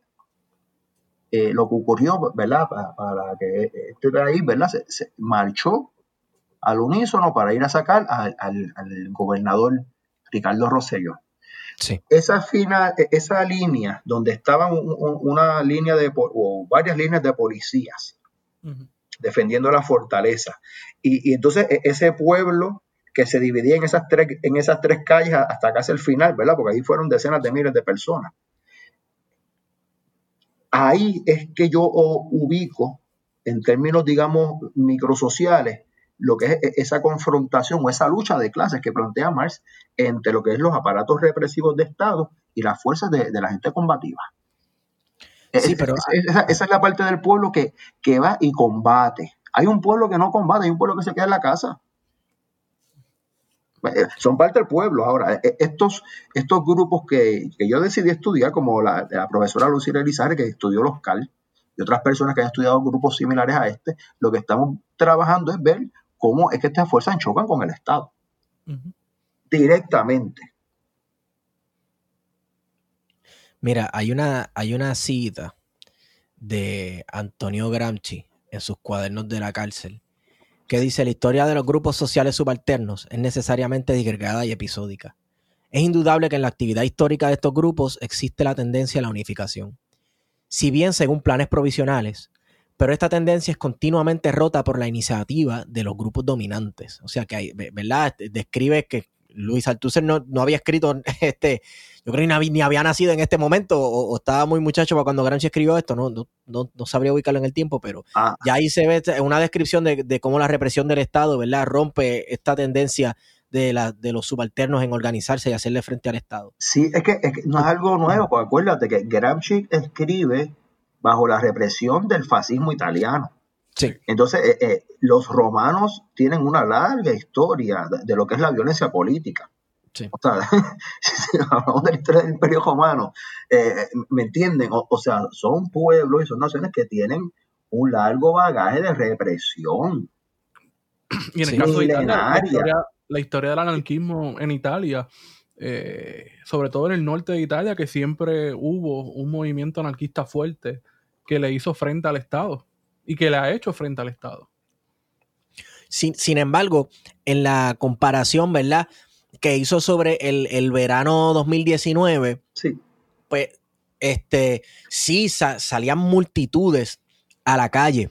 eh, lo que ocurrió, ¿verdad? Para, que este país, ¿verdad? Se, marchó al unísono para ir a sacar al, gobernador Ricardo Rosselló. Sí. Esa, fina, esa línea donde estaban una línea de, o varias líneas de policías defendiendo la fortaleza. Y, y, entonces e, ese pueblo que se dividía en esas tres, en esas tres calles hasta casi el final, ¿verdad? Porque ahí fueron decenas de miles de personas ahí es que yo ubico, en términos, digamos, microsociales, lo que es e, esa confrontación o esa lucha de clases que plantea Marx entre lo que es los aparatos represivos de Estado y las fuerzas de, la gente combativa. E, sí, pero... Esa, esa, es la parte del pueblo que, que va y combate. Hay un pueblo que no combate, hay un pueblo que se queda en la casa. Eh, son parte del pueblo. Ahora, eh, estos, estos grupos que, yo decidí estudiar, como la, profesora Lucía Elizarre, que estudió los CAL, y otras personas que han estudiado grupos similares a este, lo que estamos trabajando es ver cómo es que estas fuerzas chocan con el Estado. Directamente. Mira, hay una, hay una cita de Antonio Gramsci en sus cuadernos de la cárcel que dice la historia de los grupos sociales subalternos es necesariamente disgregada y episódica. Es indudable que en la actividad histórica de estos grupos existe la tendencia a la unificación. Si bien según planes provisionales, pero esta tendencia es continuamente rota por la iniciativa de los grupos dominantes. O sea que hay, ¿verdad? Describe que Luis Althusser no, no había escrito [LAUGHS] este, yo creo que ni había, nacido en este momento o, estaba muy muchacho para cuando Gramsci escribió esto, no, no, no, sabría ubicarlo en el tiempo, pero ah. ya ahí se ve una descripción de, cómo la represión del Estado, ¿verdad? Rompe esta tendencia de, la, de los subalternos en organizarse y hacerle frente al Estado. Sí, es que, no es algo nuevo, porque acuérdate que Gramsci escribe bajo la represión del fascismo italiano. Sí. Entonces, eh, eh, los romanos tienen una larga historia de, lo que es la violencia política. O sea, [LAUGHS] si hablamos de la historia del Imperio Romano, eh, ¿me entienden? O, sea, son pueblos y son naciones que tienen un largo bagaje de represión. Y en el caso de Italia, la historia, del anarquismo en Italia, sobre todo en el norte de Italia, que siempre hubo un movimiento anarquista fuerte que le hizo frente al Estado y que le ha hecho frente al Estado. Sin, sin embargo, en la comparación, ¿verdad? Que hizo sobre el, el verano 2019, sí. pues este, sí salían multitudes a la calle.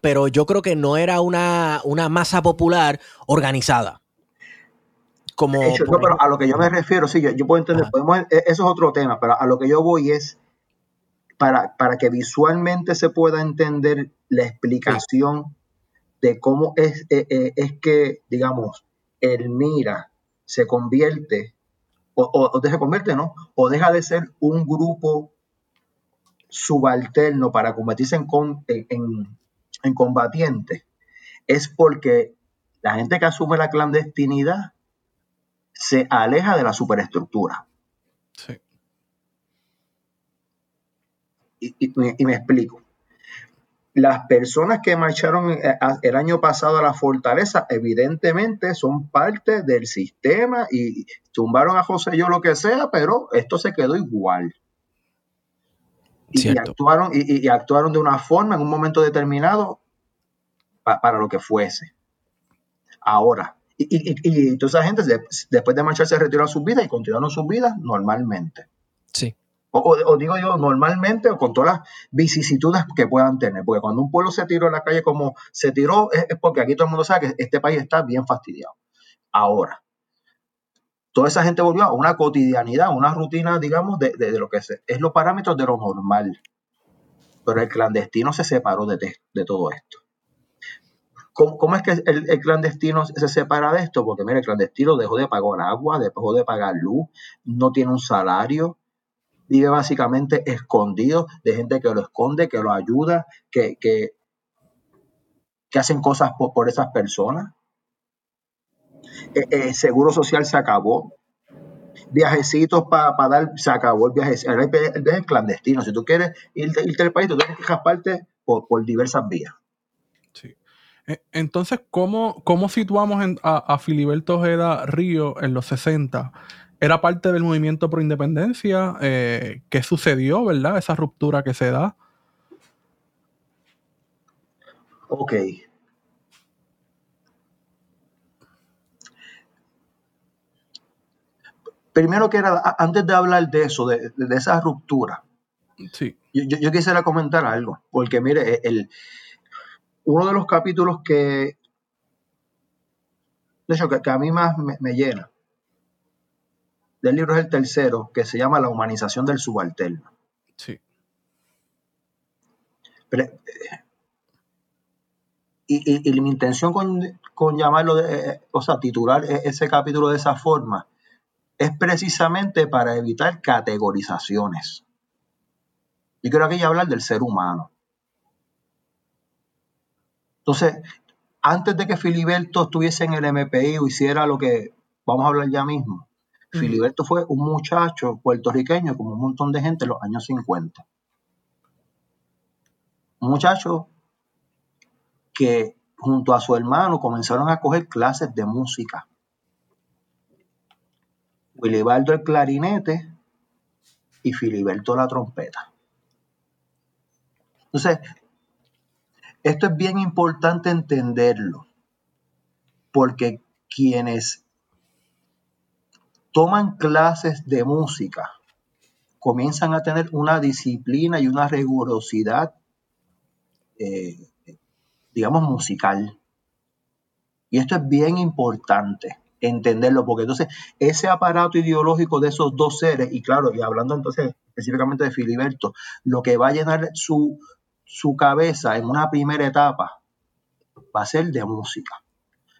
Pero yo creo que no era una, una masa popular organizada. Como, hecho, no, pero a lo que yo me refiero, sí, yo, puedo entender, e, eso es otro tema, pero a lo que yo voy es para, para que visualmente se pueda entender la explicación de cómo es, eh, eh, es que, digamos, el mira se convierte, o, o, se convierte, ¿no? O deja de ser un grupo subalterno para convertirse en, en, en combatiente, es porque la gente que asume la clandestinidad se aleja de la superestructura. Sí. Y me explico las personas que marcharon eh, el año pasado a la fortaleza, evidentemente son parte del sistema y tumbaron a José yo lo que sea, pero esto se quedó igual. Y, actuaron, y, actuaron de una forma en un momento determinado para lo que fuese. Ahora, y, y, toda esa gente después de marchar se retiró a sus vidas y continuaron sus vidas normalmente. Sí. O, digo yo, normalmente o con todas las vicisitudes que puedan tener. Porque cuando un pueblo se tiró en la calle como se tiró, es, porque aquí todo el mundo sabe que este país está bien fastidiado. Ahora, toda esa gente volvió a una cotidianidad, una rutina, digamos, de, lo que es, es los parámetros de lo normal. Pero el clandestino se separó de, todo esto. ¿Cómo, es que el, el, clandestino se separa de esto? Porque mire, el clandestino dejó de pagar agua, dejó de pagar luz, no tiene un salario, vive básicamente escondido de gente que lo esconde, que lo ayuda, que, que, hacen cosas por, esas personas. Eh, eh, seguro social se acabó. Viajecitos para dar, se acabó el viaje. El viaje es clandestino. Si tú quieres irte, irte del país, tú tienes que escaparte por, por diversas vías. Sí. Eh, entonces, ¿cómo, cómo situamos a, a, Filiberto Ojeda Río en los 60? Era parte del movimiento pro independencia. Eh, ¿Qué sucedió, verdad? Esa ruptura que se da. Ok. Primero que era, antes de hablar de eso, de, esa ruptura, sí. yo, quisiera comentar algo, porque mire, el, uno de los capítulos que, de hecho, que, a mí más me llena, del libro es el tercero, que se llama La humanización del subalterno. Sí. Eh, y, mi intención con, llamarlo, de, o sea, titular e, ese capítulo de esa forma, es precisamente para evitar categorizaciones. Yo quiero aquí hablar del ser humano. Entonces, antes de que Filiberto estuviese en el MPI o hiciera lo que vamos a hablar ya mismo, Filiberto fue un muchacho puertorriqueño como un montón de gente en los años 50. Un muchacho que junto a su hermano comenzaron a coger clases de música. Wilibaldo el clarinete y Filiberto la trompeta. Entonces, esto es bien importante entenderlo, porque quienes toman clases de música, comienzan a tener una disciplina y una rigurosidad, eh, digamos, musical. Y esto es bien importante entenderlo, porque entonces ese aparato ideológico de esos dos seres, y claro, y hablando entonces específicamente de Filiberto, lo que va a llenar su, su cabeza en una primera etapa va a ser de música.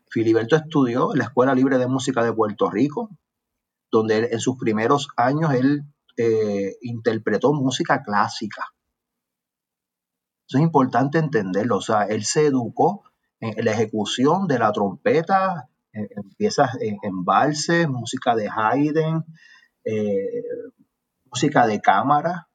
Filiberto estudió en la Escuela Libre de Música de Puerto Rico, donde en sus primeros años él eh, interpretó música clásica. Eso es importante entenderlo. O sea, él se educó en la ejecución de la trompeta eh, empiezas en, en música de Haydn, eh, música de cámara.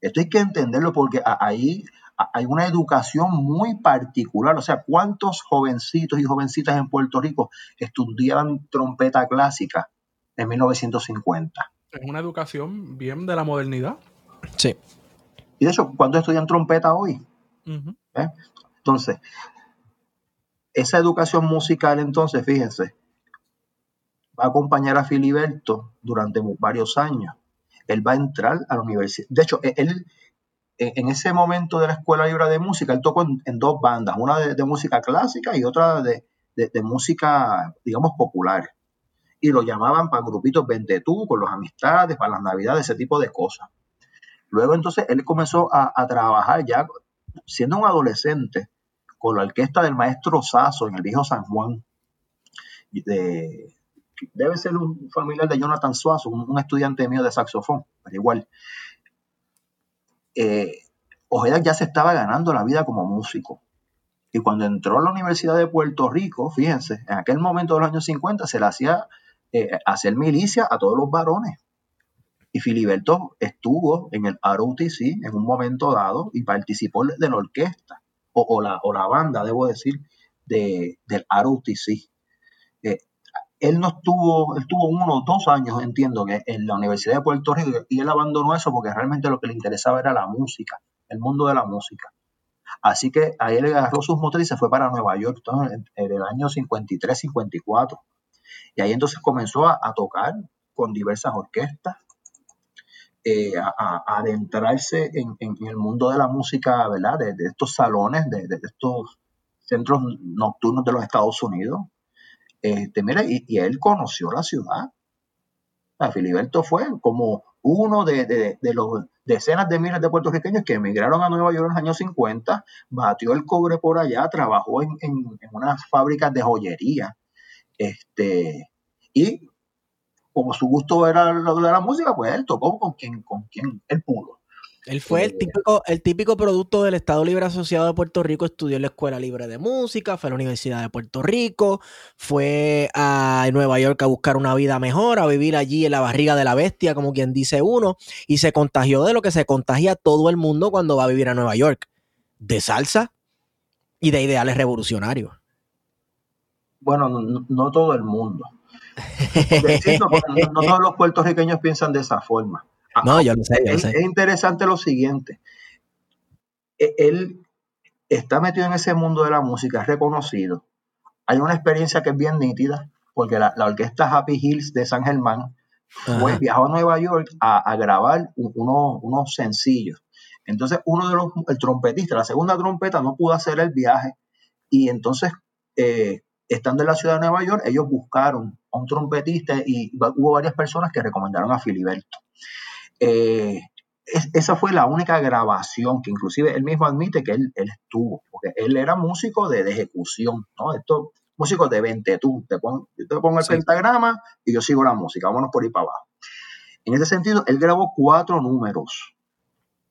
Esto hay que entenderlo porque ahí hay una educación muy particular. O sea, ¿cuántos jovencitos y jovencitas en Puerto Rico estudiaban trompeta clásica en 1950? Es una educación bien de la modernidad. Sí. Y de hecho, ¿cuántos estudian trompeta hoy? ¿Eh? Entonces, esa educación musical, entonces, fíjense, va a acompañar a Filiberto durante varios años. Él va a entrar a la universidad. De hecho, e- él, en en ese momento de la Escuela Libre de Música, él tocó en, en dos bandas, una de, de música clásica y otra de, de- de música, digamos, popular. Y lo llamaban para grupitos ventetú, con los amistades, para las navidades, ese tipo de cosas. Luego entonces él comenzó a, trabajar ya siendo un adolescente con la orquesta del maestro Sasso en el viejo San Juan. De- debe ser un familiar de Jonathan Suazo, un, un estudiante mío de saxofón, pero igual. Eh, Ojeda ya se estaba ganando la vida como músico. Y cuando entró a la Universidad de Puerto Rico, fíjense, en aquel momento de los años 50 se le hacía eh, hacer milicia a todos los varones. Y Filiberto estuvo en el ROTC en un momento dado y participó de la orquesta, o, la, o la banda, debo decir, de, del ROTC. Eh, él no estuvo, él tuvo uno o dos años, entiendo, que en la Universidad de Puerto Rico, y él abandonó eso porque realmente lo que le interesaba era la música, el mundo de la música. Así que ahí él agarró sus motores y fue para Nueva York en, en el año 53, 54. Y ahí entonces comenzó a, tocar con diversas orquestas, eh, a, adentrarse en, el mundo de la música, ¿verdad? De, estos salones, de, estos centros nocturnos de los Estados Unidos. Este, mira, y, él conoció la ciudad. Filiberto fue como uno de, de- de los decenas de miles de puertorriqueños que emigraron a Nueva York en los años 50, batió el cobre por allá, trabajó en, en- en unas fábricas de joyería. Este, y como su gusto era lo de la música, pues él tocó con quien, con quien él pudo. Él fue el Eh, típico, el típico producto del Estado Libre Asociado de Puerto Rico, estudió en la Escuela Libre de Música, fue a la Universidad de Puerto Rico, fue a Nueva York a buscar una vida mejor, a vivir allí en la barriga de la bestia, como quien dice uno, y se contagió de lo que se contagia todo el mundo cuando va a vivir a Nueva York, de salsa y de ideales revolucionarios. Bueno, no, no todo el mundo. [LAUGHS] No, todos los puertorriqueños piensan de esa forma. Ah, No, yo lo sé, yo lo es, sé. es interesante lo siguiente. E- Él está metido en ese mundo de la música, es reconocido. Hay una experiencia que es bien nítida, porque la, la orquesta Happy Hills de San Germán fue, viajó a Nueva York a, a grabar uno- unos sencillos. Entonces, uno de los, el trompetista, la segunda trompeta, no pudo hacer el viaje. Y entonces, eh, estando en la ciudad de Nueva York, ellos buscaron a un trompetista y hubo varias personas que recomendaron a Filiberto. Eh, es- esa fue la única grabación que inclusive él mismo admite que él, él estuvo, porque él era músico de, de ejecución, ¿no? Estos músicos de 20 tú, te yo te pongo el Sí. pentagrama y yo sigo la música, vámonos por ahí para abajo. En ese sentido, él grabó cuatro números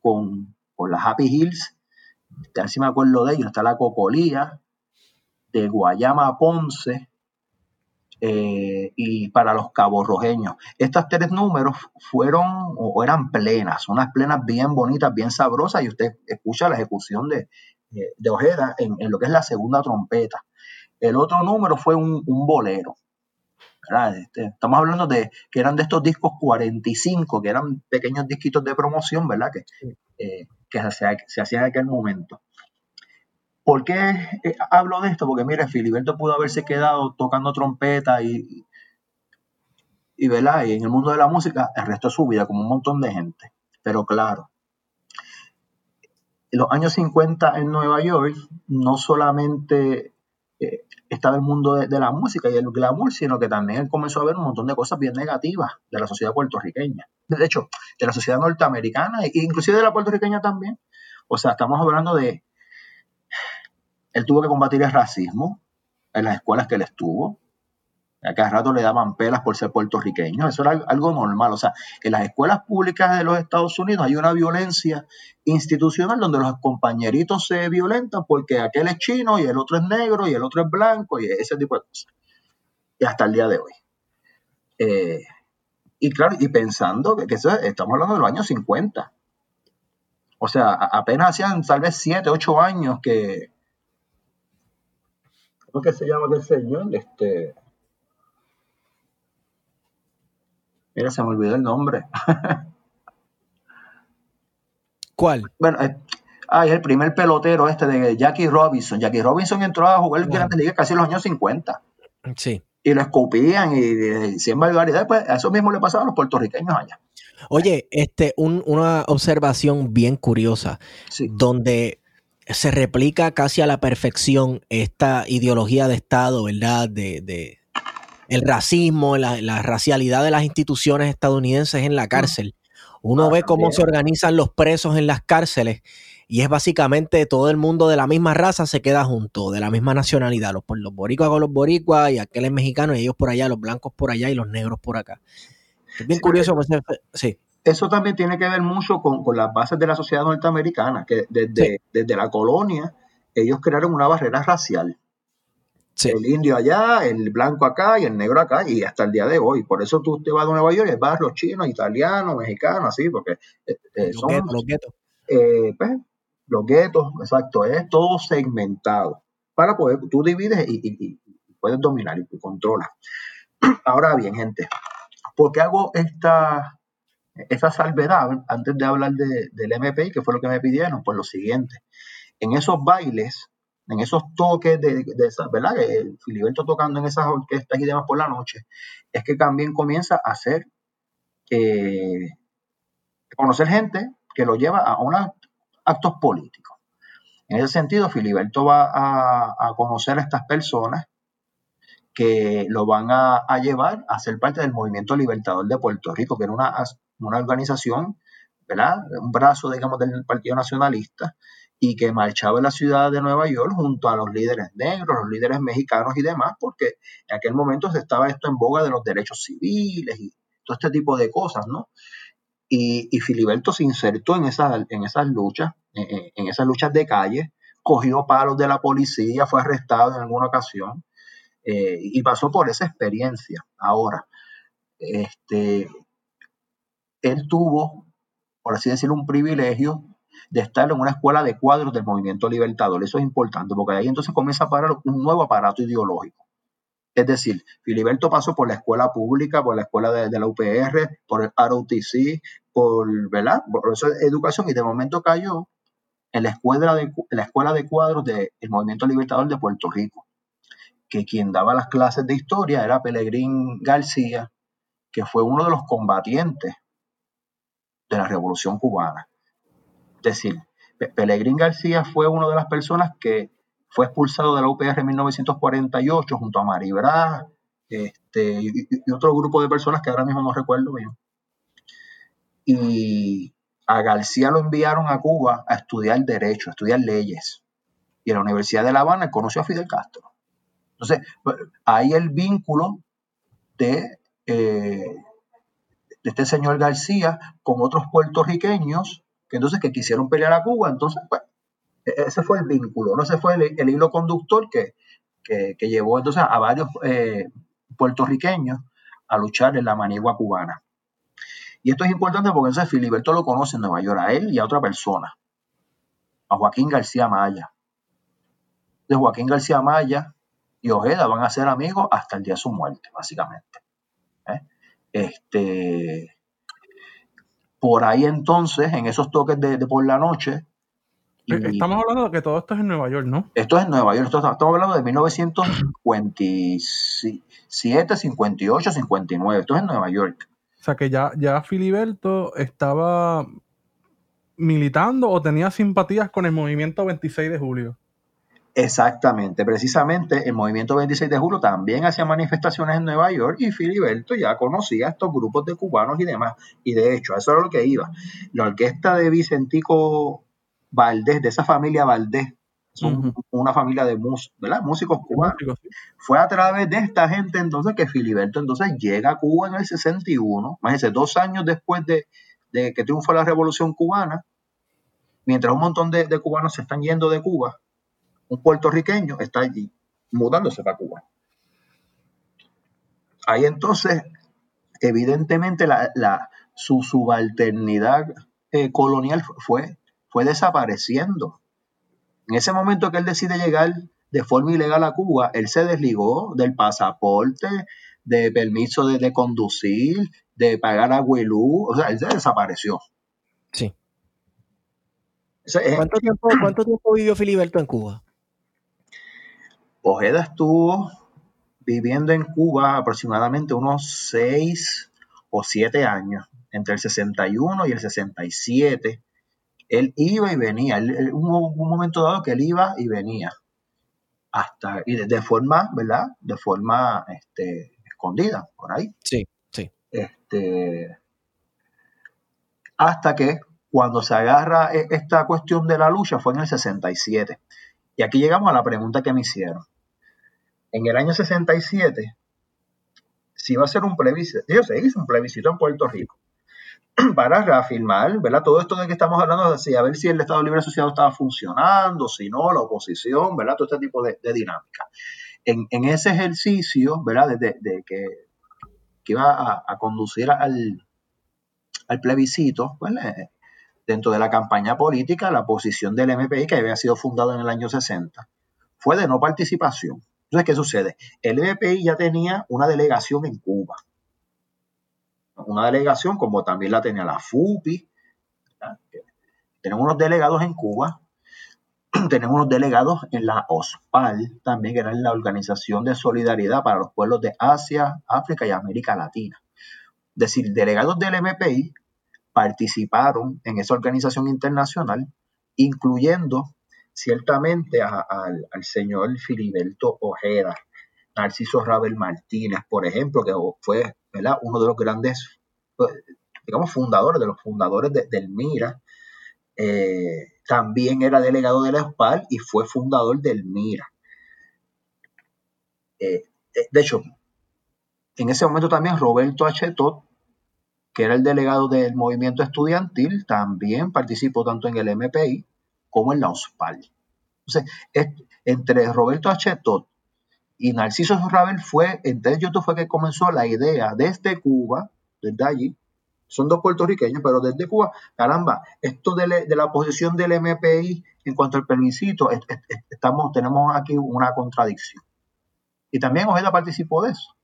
con, con las Happy Hills, a ver si me acuerdo de ellos, está la Cocolía, de Guayama a Ponce, eh, y para los caborrojeños. Estos tres números fueron o eran plenas, unas plenas bien bonitas, bien sabrosas, y usted escucha la ejecución de, de- de Ojeda en, en lo que es la segunda trompeta. El otro número fue un, un bolero. Este, estamos hablando de que eran de estos discos 45, que eran pequeños disquitos de promoción, ¿verdad? Que, eh, que se, hacía- se hacían en aquel momento. ¿Por qué eh, hablo de esto? Porque mire, Filiberto pudo haberse quedado tocando trompeta y, y, y en el mundo de la música el resto de su vida, como un montón de gente. Pero claro, en los años 50 en Nueva York no solamente eh, estaba el mundo de, de la música y el glamour, sino que también él comenzó a ver un montón de cosas bien negativas de la sociedad puertorriqueña. De hecho, de la sociedad norteamericana e inclusive de la puertorriqueña también. O sea, estamos hablando de... Él tuvo que combatir el racismo en las escuelas que él estuvo. A cada rato le daban pelas por ser puertorriqueño. Eso era al- algo normal. O sea, en las escuelas públicas de los Estados Unidos hay una violencia institucional donde los compañeritos se violentan porque aquel es chino y el otro es negro y el otro es blanco y ese tipo de cosas. y hasta el día de hoy. Eh, y claro, y pensando que, estamos hablando de los años 50. O sea, apenas hacían tal vez 7, 8 años que... ¿Cómo que se llama aquel señor? Este... Mira, se me olvidó el nombre. [LAUGHS] ¿Cuál? Bueno, eh, ah, es el primer pelotero este de Jackie Robinson. Jackie Robinson entró a jugar en Grandes Ligas casi en los años 50. Sí. Y lo escupían y, y sin barbaridad. Pues a eso mismo le pasaba a los puertorriqueños allá. Oye, este, una observación bien curiosa, donde se replica casi a la perfección esta ideología de Estado, ¿verdad? De, el racismo, la, la, racialidad de las instituciones estadounidenses en la cárcel. Uno ah, ve cómo se organizan los presos en las cárceles y es básicamente todo el mundo de la misma raza se queda junto, de la misma nacionalidad, los, los boricuas con los boricuas y aquel es mexicano y ellos por allá, los blancos por allá y los negros por acá. Es bien curioso. Pues, sí. Eso también tiene que ver mucho con, las bases de la sociedad norteamericana, que desde, desde la colonia ellos crearon una barrera racial. El indio allá, el blanco acá y el negro acá, y hasta el día de hoy. Por eso tú te vas a Nueva York y vas los chinos, italianos, mexicanos, así, porque eh, eh, son, los guetos. Eh, pues, los guetos, exacto, es todo segmentado. Para poder, tú divides y, puedes dominar y controlas. [CLEARS THROAT] Ahora bien, gente, ¿por qué hago esta, esa salvedad antes de hablar del MPI, que fue lo que me pidieron? Pues lo siguiente, en esos bailes, en eesos toques de, de ¿verdad? Filiberto tocando en esas orquestas y demás por la noche, es que también comienza a hacer, eh, conocer gente que lo lleva a unos actos políticos. En ese sentido, Filiberto va a, conocer a estas personas que lo van a, llevar a ser parte del Movimiento Libertador de Puerto Rico, que era una, una organización, ¿verdad? Un brazo, digamos, del Partido Nacionalista, y que marchaba en la ciudad de Nueva York junto a los líderes negros, los líderes mexicanos y demás, porque en aquel momento se estaba esto en boga de los derechos civiles y todo este tipo de cosas, ¿no? Y, Filiberto se insertó en, esa, en esas luchas, en, en, esas luchas de calle, cogió palos de la policía, fue arrestado en alguna ocasión eh, y pasó por esa experiencia. Ahora, este, él tuvo, por así decirlo, un privilegio de estar en una escuela de cuadros del movimiento libertador. Eso es importante, porque ahí entonces comienza a parar un nuevo aparato ideológico. Es decir, Filiberto pasó por la escuela pública, por la escuela de, la UPR, por el ROTC, por, ¿verdad? por eso educación, y de momento cayó en la escuela de, la escuela de cuadros del Movimiento Libertador de Puerto Rico, que quien daba las clases de historia era Pelegrín García, que fue uno de los combatientes de la Revolución Cubana. Es decir, Pelegrín García fue una de las personas que fue expulsado de la UPR en 1948 junto a Maribra este, y, otro grupo de personas que ahora mismo no recuerdo bien. Y a García lo enviaron a Cuba a estudiar derecho, a estudiar leyes. Y en la Universidad de La Habana conoció a Fidel Castro. Entonces, pues, hay el vínculo de, eh, este señor García con otros puertorriqueños que entonces que quisieron pelear a Cuba. Entonces, pues, e-, ese fue el vínculo, ¿no? Ese fue el, hilo conductor que, llevó entonces a varios eh, puertorriqueños a luchar en la manigua cubana. Y esto es importante porque entonces Filiberto lo conoce en Nueva York, a él y a otra persona, a Joaquín García Maya. De Joaquín García Maya y Ojeda van a ser amigos hasta el día de su muerte, básicamente. ¿Eh? Este, por ahí entonces, en esos toques de por la noche, Estamos hablando de que todo esto es en Nueva York, ¿no? Esto es en Nueva York, estamos hablando de 1957, 58, 59, esto es en Nueva York. O sea que ya, ya Filiberto estaba militando o tenía simpatías con el movimiento 26 de julio. Exactamente, precisamente el movimiento 26 de julio también hacía manifestaciones en Nueva York y Filiberto ya conocía a estos grupos de cubanos y demás. Y de hecho, eso era lo que iba. La orquesta de Vicentico Valdés, de esa familia Valdés, son una familia de músicos cubanos. Fue a través de esta gente entonces que Filiberto entonces llega a Cuba en el 61, más ese dos años después de, que triunfó la revolución cubana, mientras un montón de, cubanos se están yendo de Cuba, un puertorriqueño está allí mudándose para Cuba. ahí entonces, evidentemente, la, su subalternidad eh, colonial fue, fue desapareciendo. En ese momento que él decide llegar de forma ilegal a Cuba, él se desligó del pasaporte, de permiso de, conducir, de pagar y luz, o sea, él se desapareció. Sí. ¿Cuánto, tiempo, ¿Cuánto tiempo vivió Filiberto en Cuba? Ojeda estuvo viviendo en Cuba aproximadamente unos seis o siete años, entre el 61 y el 67. Él iba y venía, hubo un momento dado que él iba y venía, hasta, y de, forma, ¿verdad? De forma este, escondida, por ahí. Sí, sí. Este, hasta que cuando se agarra e, esta cuestión de la lucha fue en el 67. Y aquí llegamos a la pregunta que me hicieron. En el año 67 se iba a hacer un plebiscito, se hizo un plebiscito en Puerto Rico [CLEARS THROAT] para reafirmar, ¿verdad? Todo esto de que estamos hablando, de a ver si el Estado Libre Asociado estaba funcionando, si no, la oposición, ¿verdad? Todo este tipo de, dinámica. En, ese ejercicio, ¿verdad? De, que, iba a, conducir al, plebiscito, pues, dentro de la campaña política, la posición del MPI, que había sido fundado en el año 60, fue de no participación. Entonces, ¿qué sucede? El MPI ya tenía una delegación en Cuba una delegación como también la tenía la FUPI. Tenemos unos delegados en Cuba, [CLEARS THROAT] tenemos unos delegados en la OSPAL, también que era la Organización de Solidaridad para los Pueblos de Asia, África y América Latina. Es decir, delegados del MPI participaron en esa organización internacional, incluyendo ciertamente al, señor Filiberto Ojeda, Narciso Rabel Martínez, por ejemplo, que fue uno de los grandes, pues, digamos, fundadores, de los fundadores del MIRA. Eh, también era delegado de la ESPAL y fue fundador del MIRA. Eh, eh, de hecho, en ese momento también Roberto H. que era el delegado del movimiento estudiantil, también participó tanto en el MPI como en la OSPAL. Entonces, entre Roberto H y Narciso Rabel fue, entonces YouTube fue que comenzó la idea desde Cuba, desde allí, son dos puertorriqueños, pero desde Cuba, caramba, esto de, la posición del MPI en cuanto al permisito, estamos, tenemos aquí una contradicción. Y también Ojeda participó de eso,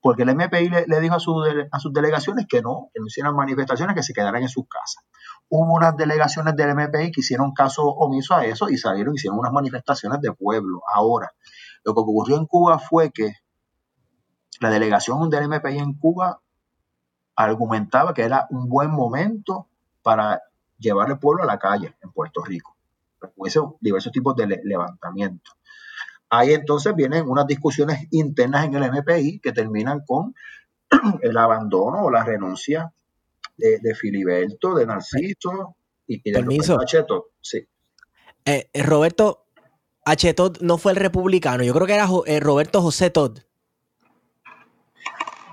porque el MPI le, dijo a, sus delegaciones que no, que no hicieran manifestaciones, que se quedaran en sus casas. Hubo unas delegaciones del MPI que hicieron caso omiso a eso y salieron, hicieron unas manifestaciones de pueblo. Ahora, lo que ocurrió en Cuba fue que la delegación del MPI en Cuba argumentaba que era un buen momento para llevar el pueblo a la calle en Puerto Rico. Hubiese diversos tipos de levantamientos. Ahí entonces vienen unas discusiones internas en el MPI que terminan con [CLEARS THROAT] el abandono o la renuncia de, Filiberto, de Narciso y, de Roberto Sí. Eh, eh, Roberto. Todd no fue el republicano, yo creo que era eh, Roberto José Todd.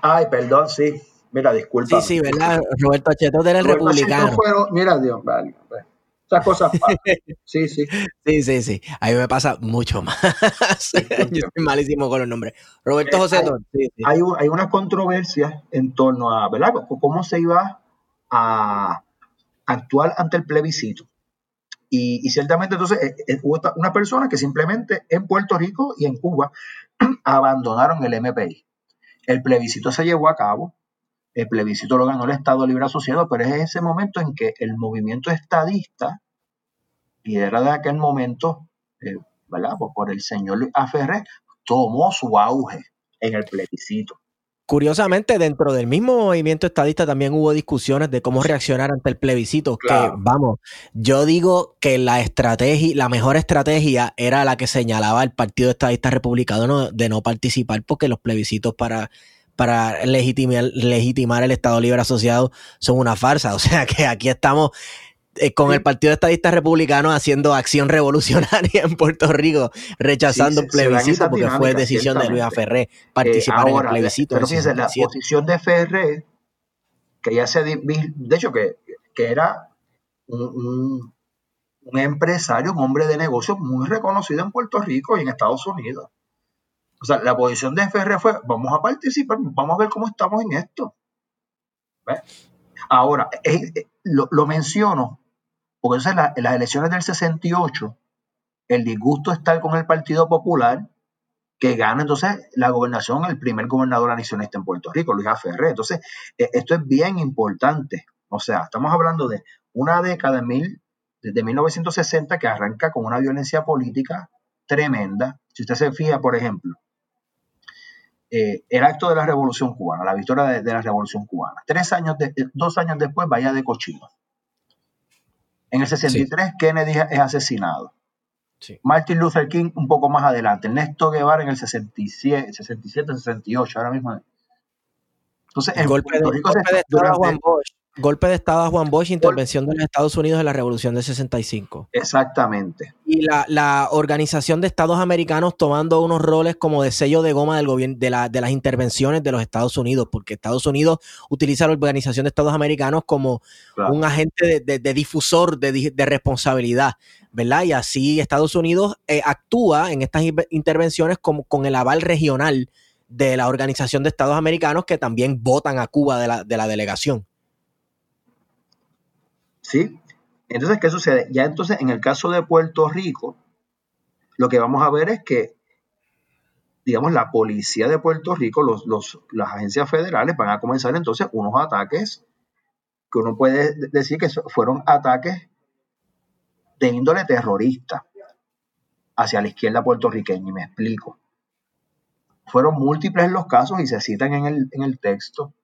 Ay, perdón, sí. Mira, disculpa. Sí, sí, ¿verdad? Roberto. Todd era el republicano. mira, Dios, vale. Pues, esas cosas [LAUGHS] Sí, sí. Sí, sí, sí. A mí me pasa mucho más. [LAUGHS] yo soy malísimo con los nombres. Roberto eh, José Todd. Sí, sí. Hay, hay una controversia en torno a, ¿verdad? ¿Cómo se iba a actuar ante el plebiscito? Y, ciertamente entonces eh, eh, hubo una persona que simplemente en Puerto Rico y en Cuba [CLEARS THROAT] abandonaron el MPI. El plebiscito se llevó a cabo, el plebiscito lo ganó el Estado Libre Asociado, pero es ese momento en que el movimiento estadista, liderado de aquel momento, eh, ¿verdad? Por, el señor Aferré, tomó su auge en el plebiscito. Curiosamente, dentro del mismo movimiento estadista también hubo discusiones de cómo reaccionar ante el plebiscito. Que, vamos, yo digo que la estrategia, la mejor estrategia era la que señalaba el Partido Estadista Republicano de no participar, porque los plebiscitos para, para legitimar, legitimar el Estado Libre Asociado son una farsa. [LAUGHS] O sea que aquí estamos eh, con el Partido Estadista Republicano haciendo acción [LAUGHS] revolucionaria en Puerto Rico, rechazando el plebiscito porque fue decisión de Luis Ferré participar en el plebiscito. Pero fíjense, la posición de Ferré, que ya se, de hecho, que, que era un, un, empresario, un hombre de negocios muy reconocido en Puerto Rico y en Estados Unidos. O sea, la posición de FR fue, vamos a participar, vamos a ver cómo estamos en esto. Ahora, lo, lo, menciono, porque en las elecciones del 68, el disgusto está con el Partido Popular, que gana entonces la gobernación, el primer gobernador anisionista en Puerto Rico, Luis Ferrer. Entonces, e, esto es bien importante. O sea, estamos hablando de una década mil, desde 1960 que arranca con una violencia política tremenda. Si usted se fija, por ejemplo, eh, el acto de la Revolución Cubana, la victoria de, la Revolución Cubana. Tres años, de, dos años después, vaya de cochino. En el 63, Kennedy es asesinado. Martin Luther King un poco más adelante, Ernesto Guevara en el 67, 67 68, ahora mismo. Entonces, el golpe, de, a Juan Bosch. Golpe de Estado a Juan Bosch, intervención de los Estados Unidos en la Revolución del 65. Exactamente. Y la, Organización de Estados Americanos tomando unos roles como de sello de goma del gobierno, de, la, de las intervenciones de los Estados Unidos, porque Estados Unidos utiliza la Organización de Estados Americanos como un agente de, difusor de, responsabilidad. ¿verdad? Y así Estados Unidos eh, actúa en estas intervenciones como, con el aval regional de la Organización de Estados Americanos que también votan a Cuba de la, de la delegación. ¿Sí? Entonces, ¿qué sucede? Ya entonces, en el caso de Puerto Rico, lo que vamos a ver es que, digamos, la policía de Puerto Rico, los, los, las agencias federales van a comenzar entonces unos ataques que uno puede decir que fueron ataques de índole terrorista hacia la izquierda puertorriqueña, y me explico. Fueron múltiples los casos y se citan en el, texto,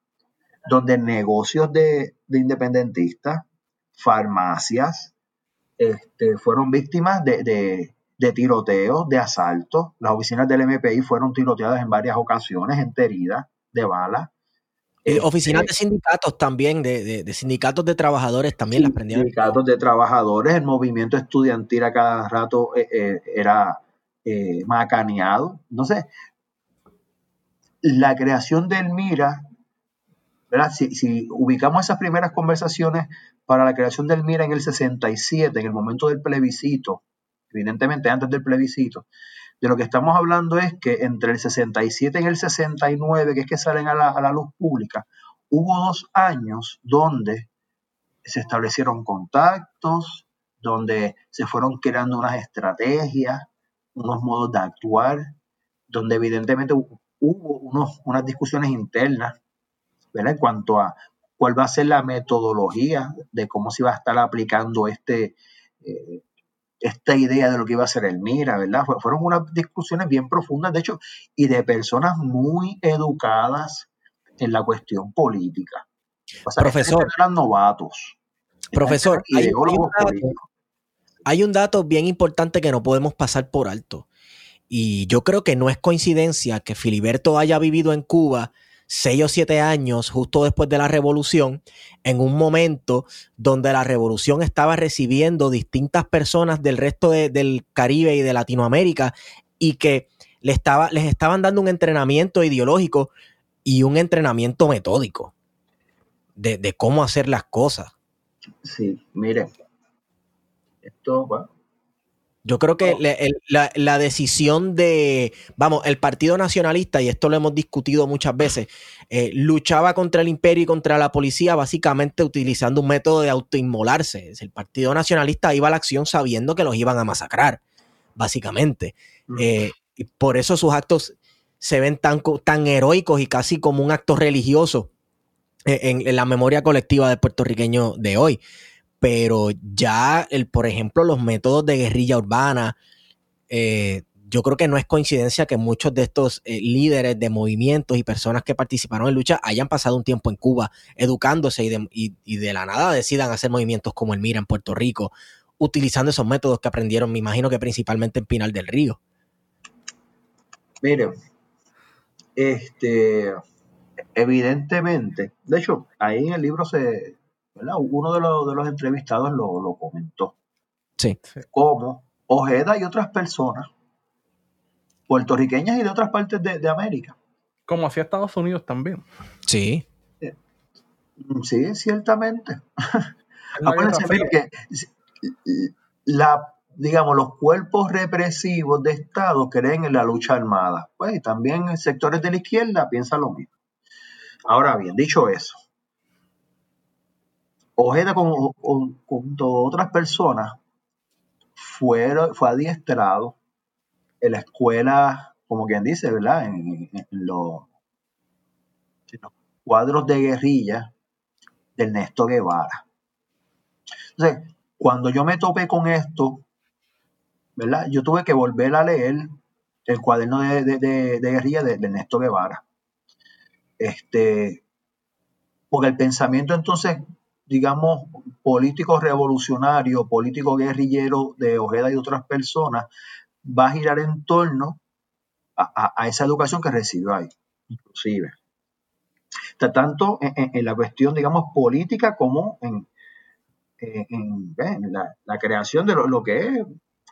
donde negocios de, independentistas, farmacias, este, fueron víctimas de, de, de, tiroteos, de asaltos. Las oficinas del MPI fueron tiroteadas en varias ocasiones, enteridas de balas. Eh, oficinas de sindicatos también, de, sindicatos de trabajadores también las prendieron. Sindicatos de trabajadores, el movimiento estudiantil a cada rato eh, eh, era macaneado. No sé, la creación del MIRA, ¿verdad? Si, ubicamos esas primeras conversaciones para la creación del MIRA en el 67, en el momento del plebiscito, evidentemente antes del plebiscito, de lo que estamos hablando es que entre el 67 y el 69, que es que salen a la, luz pública, hubo dos años donde se establecieron contactos, donde se fueron creando unas estrategias, unos modos de actuar, donde evidentemente hubo unos, unas discusiones internas ¿verdad? en cuanto a cuál va a ser la metodología de cómo se va a estar aplicando este, eh, esta idea de lo que iba a ser el MIRA, ¿verdad? Fueron unas discusiones bien profundas, de hecho, y de personas muy educadas en la cuestión política. O sea, profesor, eran novatos. Profesor, hay, un dato, hay un dato bien importante que no podemos pasar por alto. Y yo creo que no es coincidencia que Filiberto haya vivido en Cuba seis o siete años justo después de la revolución, en un momento donde la revolución estaba recibiendo distintas personas del resto del Caribe y de Latinoamérica y que les, estaba, les estaban dando un entrenamiento ideológico y un entrenamiento metódico de, de cómo hacer las cosas. Sí, mire, esto, bueno, yo creo que la, decisión de, vamos, el Partido Nacionalista, y esto lo hemos discutido muchas veces, eh, luchaba contra el imperio y contra la policía básicamente utilizando un método de autoinmolarse. El Partido Nacionalista iba a la acción sabiendo que los iban a masacrar, básicamente. Eh, y por eso sus actos se ven tan, tan heroicos y casi como un acto religioso eh, en, en la memoria colectiva del puertorriqueño de hoy pero ya, el, por ejemplo, los métodos de guerrilla urbana, eh, yo creo que no es coincidencia que muchos de estos eh, líderes de movimientos y personas que participaron en lucha hayan pasado un tiempo en Cuba educándose y de, la nada decidan hacer movimientos como el Mira en Puerto Rico, utilizando esos métodos que aprendieron, me imagino que principalmente en Pinal del Río. Mire, este, evidentemente, de hecho, ahí en el libro se, uno de los, de los entrevistados lo, comentó. Sí. Como Ojeda y otras personas, puertorriqueñas y de otras partes de, América. Como hacia Estados Unidos también. Sí. Eh, sí, ciertamente. [LAUGHS] Acuérdense que la, digamos, los cuerpos represivos de Estado creen en la lucha armada. Pues también sectores de la izquierda piensan lo mismo. Ahora bien, dicho eso, Ojeda con, junto a otras personas fue, fue adiestrado en la escuela, como quien dice, ¿verdad? En, los, cuadros de guerrilla del Néstor Guevara. Entonces, cuando yo me topé con esto, ¿verdad? Yo tuve que volver a leer el cuaderno de, guerrilla de, de, Néstor Guevara. Este, porque el pensamiento entonces digamos, político revolucionario, político guerrillero de Ojeda y otras personas, va a girar en torno a, esa educación que recibió ahí, inclusive. Tanto en, la cuestión, digamos, política como en, la, creación de lo, que es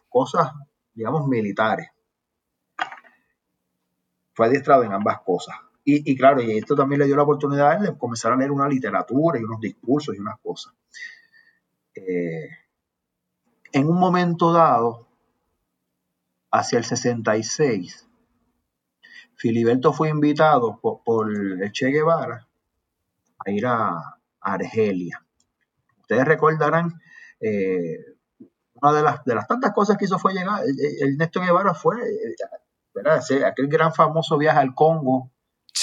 cosas, digamos, militares. Fue adiestrado en ambas cosas. Y, claro, y esto también le dio la oportunidad de comenzar a leer una literatura y unos discursos y unas cosas. Eh, en un momento dado, hacia el 66, Filiberto fue invitado por, el Che Guevara a ir a, Argelia. Ustedes recordarán, eh, una de las, de las tantas cosas que hizo fue llegar, el, Néstor Guevara fue, eh, aquel gran famoso viaje al Congo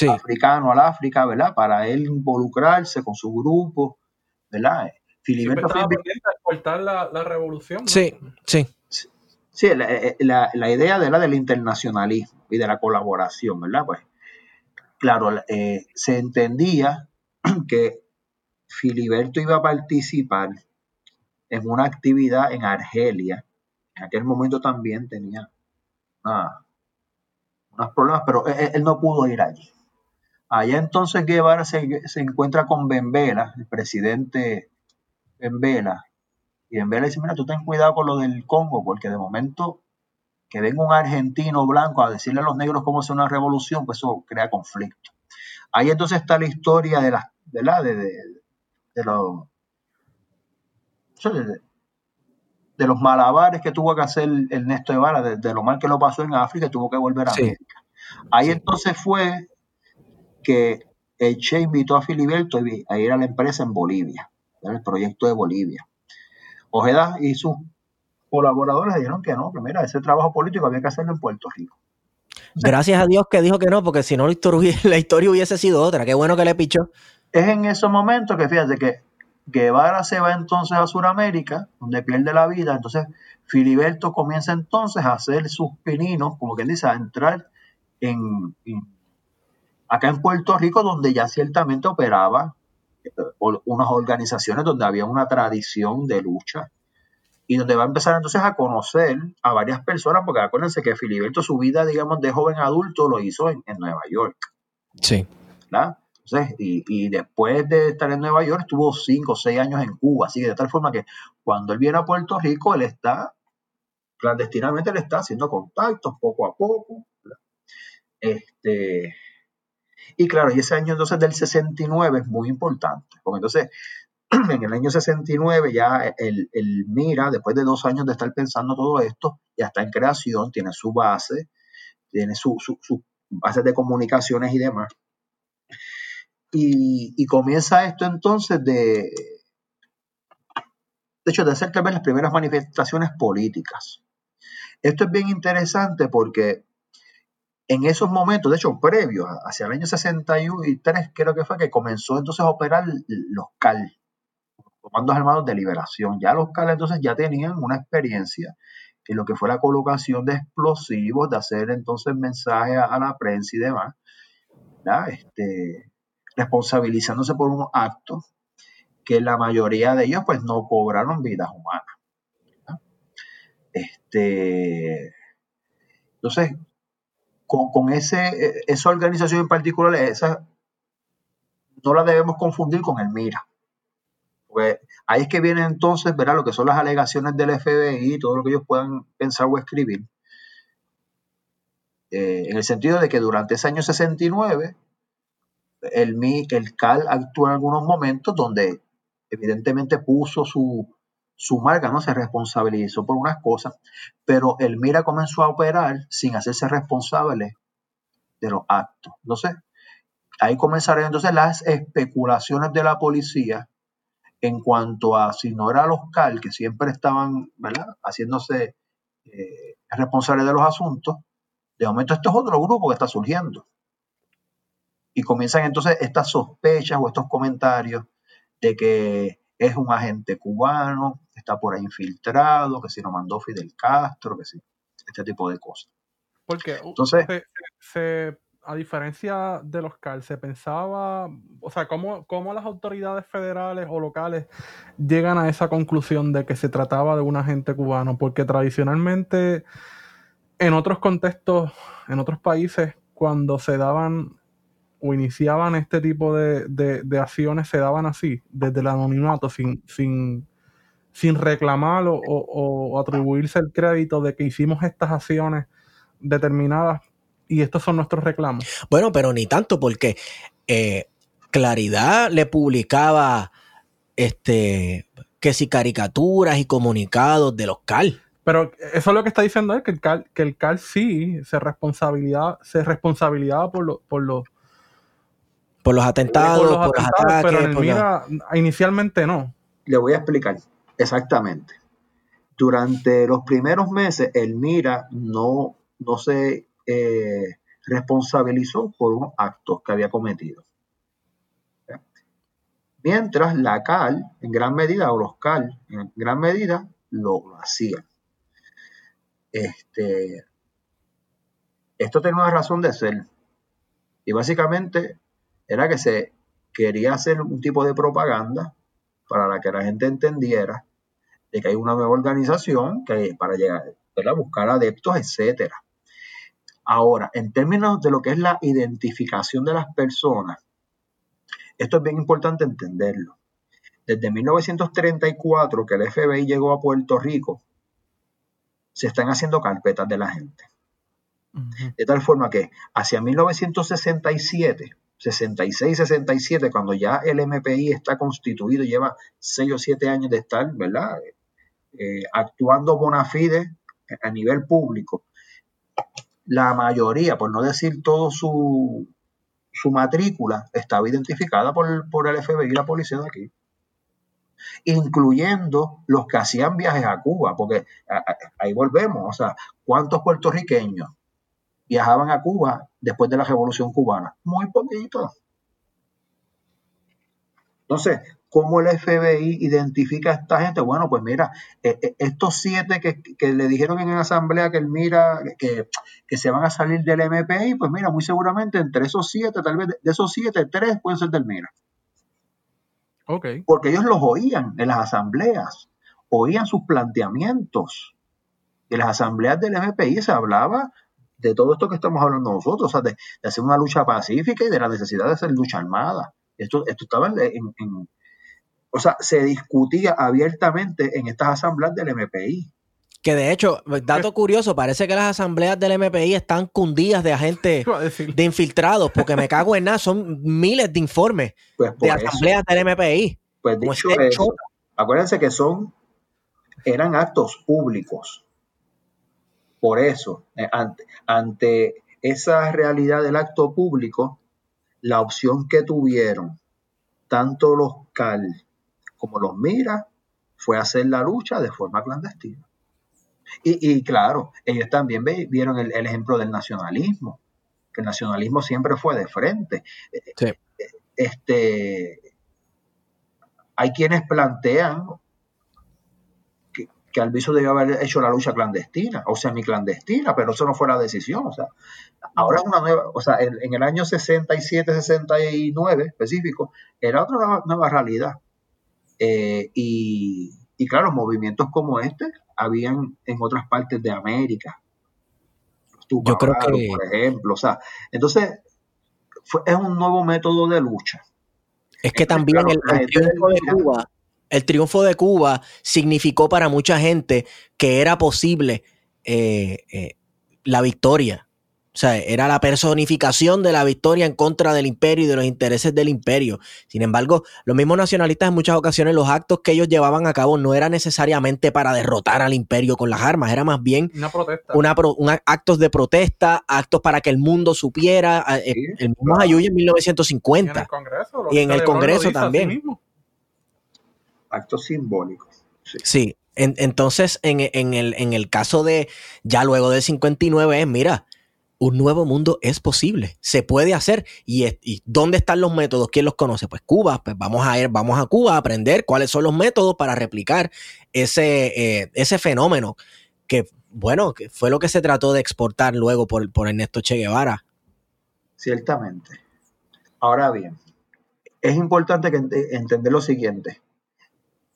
africano al África, ¿verdad? Para él involucrarse con su grupo, ¿verdad? Filiberto fue la, la revolución. Sí, sí. Sí, eh, la, la, idea de la del internacionalismo y de la colaboración, ¿verdad? Pues, claro, eh, se entendía [CLEARS THROAT] que Filiberto iba a participar en una actividad en Argelia. En aquel momento también tenía unos problemas, pero él, no pudo ir allí. Allá entonces Guevara se, encuentra con Benvela, el presidente Benvela, y Benvela dice, mira, tú ten cuidado con lo del Congo, porque de momento que venga un argentino blanco a decirle a los negros cómo hacer una revolución, pues eso crea conflicto. Ahí entonces está la historia de, la, de, la, de, de, los, de, los malabares que tuvo que hacer Ernesto Guevara, de, lo mal que lo pasó en África y tuvo que volver a América. Ahí entonces fue que el Che invitó a Filiberto a ir a la empresa en Bolivia, el proyecto de Bolivia. Ojeda y sus colaboradores dijeron que no, que mira, ese trabajo político había que hacerlo en Puerto Rico. Gracias a Dios que dijo que no, porque si no [LAUGHS] la historia, hubiese sido otra. Qué bueno que le pichó. Es en esos momentos que fíjate que Guevara se va entonces a Sudamérica, donde pierde la vida. Entonces, Filiberto comienza entonces a hacer sus pininos, como quien dice, a entrar en acá en Puerto Rico, donde ya ciertamente operaba unas organizaciones donde había una tradición de lucha y donde va a empezar entonces a conocer a varias personas, porque acuérdense que Filiberto su vida, digamos, de joven adulto lo hizo en, Nueva York. Sí. ¿verdad? Entonces, y, y, después de estar en Nueva York, estuvo cinco o seis años en Cuba, así que de tal forma que cuando él viene a Puerto Rico, él está, clandestinamente, él está haciendo contactos poco a poco. Este, y claro, y ese año entonces del 69 es muy importante, porque entonces [CLEARS THROAT] en el año 69 ya el, Mira, después de dos años de estar pensando todo esto, ya está en creación, tiene su base, tiene sus su, su bases de comunicaciones y demás. Y, comienza esto entonces de, de hecho, de hacer también las primeras manifestaciones políticas. Esto es bien interesante porque en esos momentos, de hecho, previo, hacia el año 63, creo que fue que comenzó entonces a operar los CAL, comandos armados de liberación. Ya los CAL entonces ya tenían una experiencia en lo que fue la colocación de explosivos, de hacer entonces mensajes a, la prensa y demás, este, responsabilizándose por unos actos que la mayoría de ellos pues no cobraron vidas humanas. Este, entonces, con, ese, eh, esa organización en particular, esa, no la debemos confundir con el MIRA. Ahí es que viene entonces, verá lo que son las alegaciones del FBI, todo lo que ellos puedan pensar o escribir. Eh, en el sentido de que durante ese año 69, el, el CAL actuó en algunos momentos donde evidentemente puso su, su marca no se responsabilizó por unas cosas, pero el Mira comenzó a operar sin hacerse responsable de los actos. Entonces, ahí comenzaron entonces las especulaciones de la policía en cuanto a si no era los CAL, que siempre estaban ¿verdad? haciéndose eh, responsables de los asuntos, de momento este es otro grupo que está surgiendo. Y comienzan entonces estas sospechas o estos comentarios de que es un agente cubano, está por ahí infiltrado, que si lo mandó Fidel Castro, que si, este tipo de cosas. Porque entonces, se, a diferencia de los CAL, se pensaba, o sea, ¿cómo, ¿cómo, las autoridades federales o locales llegan a esa conclusión de que se trataba de un agente cubano? Porque tradicionalmente, en otros contextos, en otros países, cuando se daban o iniciaban este tipo de, acciones se daban así, desde el anonimato, sin, sin, sin reclamar o, atribuirse el crédito de que hicimos estas acciones determinadas y estos son nuestros reclamos. Bueno, pero ni tanto porque eh, Claridad le publicaba este que si caricaturas y comunicados de los CAL. Pero eso es lo que está diciendo él, que el CAL, que el CAL sí se responsabilidad, se responsabilidad por, por los por los atentados, por los, ataques. Pero en Mira, inicialmente no. Le voy a explicar exactamente. Durante los primeros meses, el Mira no, no se eh, responsabilizó por unos actos que había cometido. Mientras la CAL, en gran medida, o los CAL, en gran medida, lo, hacían. Este, esto tiene una razón de ser. Y básicamente era que se quería hacer un tipo de propaganda para la que la gente entendiera de que hay una nueva organización que para llegar, a buscar adeptos, etcétera. Ahora, en términos de lo que es la identificación de las personas, esto es bien importante entenderlo. Desde 1934 que el FBI llegó a Puerto Rico, se están haciendo carpetas de la gente. De tal forma que hacia 1967 66, 67, cuando ya el MPI está constituido, lleva 6 o 7 años de estar, ¿verdad? Eh, actuando bona fide a nivel público. La mayoría, por no decir todo su, su matrícula, estaba identificada por, por el FBI y la policía de aquí incluyendo los que hacían viajes a Cuba, porque ahí volvemos, o sea, ¿cuántos puertorriqueños viajaban a Cuba después de la Revolución Cubana. Muy poquito. Entonces, ¿cómo el FBI identifica a esta gente? Bueno, pues mira, eh, eh, estos siete que, le dijeron en la asamblea que él mira, que, se van a salir del MPI, pues mira, muy seguramente entre esos siete, tal vez de esos siete, tres pueden ser del MIRA. Ok. Porque ellos los oían en las asambleas, oían sus planteamientos. En las asambleas del MPI se hablaba de todo esto que estamos hablando nosotros, o sea, de, hacer una lucha pacífica y de la necesidad de hacer lucha armada. Esto, esto estaba en, o sea, se discutía abiertamente en estas asambleas del MPI. Que de hecho, dato curioso, parece que las asambleas del MPI están cundidas de agentes [LAUGHS] de infiltrados, porque me cago en nada, son miles de informes pues de asambleas del MPI. Pues dicho eso, acuérdense que son, eran actos públicos. Por eso, eh, ante, esa realidad del acto público, la opción que tuvieron tanto los CAL como los MIRA fue hacer la lucha de forma clandestina. Y, claro, ellos también vieron el, ejemplo del nacionalismo, que el nacionalismo siempre fue de frente. Este, hay quienes plantean que Alviso debió haber hecho la lucha clandestina o semi-clandestina, pero eso no fue la decisión. O sea, ahora es una nueva, o sea, en, el año 67, 69 específico, era otra nueva, realidad. Eh, y, claro, movimientos como este habían en otras partes de América. Yo creo que... Por ejemplo, o sea, entonces es un nuevo método de lucha. Es que también el, el de Cuba el triunfo de Cuba significó para mucha gente que era posible eh, eh, la victoria. O sea, era la personificación de la victoria en contra del imperio y de los intereses del imperio. Sin embargo, los mismos nacionalistas en muchas ocasiones los actos que ellos llevaban a cabo no eran necesariamente para derrotar al imperio con las armas, era más bien Una protesta. una pro- un- actos de protesta, actos para que el mundo supiera. eh, Sí, el mismo claro. Ayuya en Y en el 1950. Congreso. Y en el Congreso también. mismo. Actos simbólicos. Sí. Sí, en- entonces en, en el, en el caso de ya luego del 59 es, mira, un nuevo mundo es posible, se puede hacer. ¿Y, dónde están los métodos? ¿Quién los conoce? Pues Cuba, pues vamos a ir, vamos a Cuba a aprender cuáles son los métodos para replicar ese, eh, ese fenómeno que, bueno, que fue lo que se trató de exportar luego por, por Ernesto Che Guevara. Ciertamente. Ahora bien, es importante que ent- entender lo siguiente.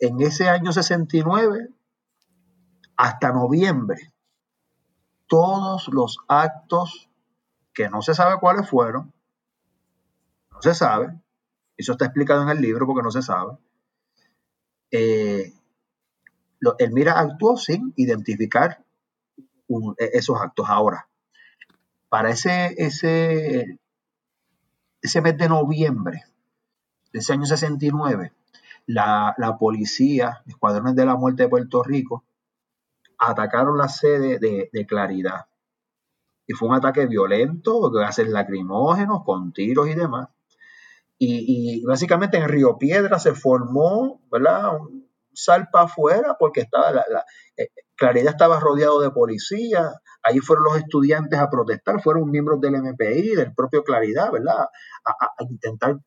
En ese año 69, hasta noviembre, todos los actos que no se sabe cuáles fueron, no se sabe, eso está explicado en el libro porque no se sabe, eh, el Mira actuó sin identificar e- esos actos. Ahora, para ese, ese, ese mes de noviembre de ese año 69, la, policía, escuadrones de la muerte de Puerto Rico, atacaron la sede de, Claridad. Y fue un ataque violento, gases lacrimógenos, con tiros y demás. Y, básicamente en Río Piedra se formó, ¿verdad? Un salpa afuera porque estaba eh, Claridad estaba rodeado de policía. Ahí fueron los estudiantes a protestar, fueron miembros del MPI, del propio Claridad, ¿verdad? A intentar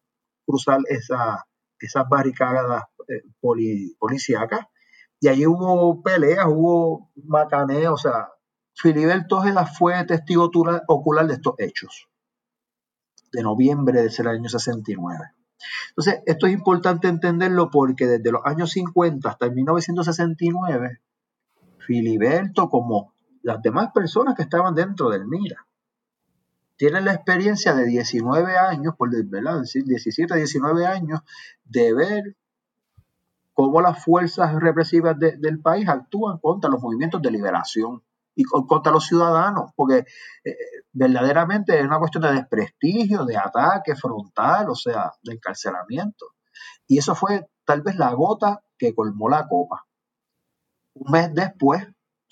cruzar esa, esas barricadas eh, poli- policíacas. Y allí hubo peleas, hubo macaneo, o sea, Filiberto Ojeda fue testigo ocular de estos hechos de noviembre de ese año 69. Entonces, esto es importante entenderlo porque desde los años 50 hasta el 1969, Filiberto, como las demás personas que estaban dentro del MIRA, tienen la experiencia de 19 años, por ¿verdad? decir 17, 19 años, de ver cómo las fuerzas represivas de- del país actúan contra los movimientos de liberación y con- contra los ciudadanos, porque eh, verdaderamente es una cuestión de desprestigio, de ataque frontal, o sea, de encarcelamiento. Y eso fue tal vez la gota que colmó la copa. Un mes después,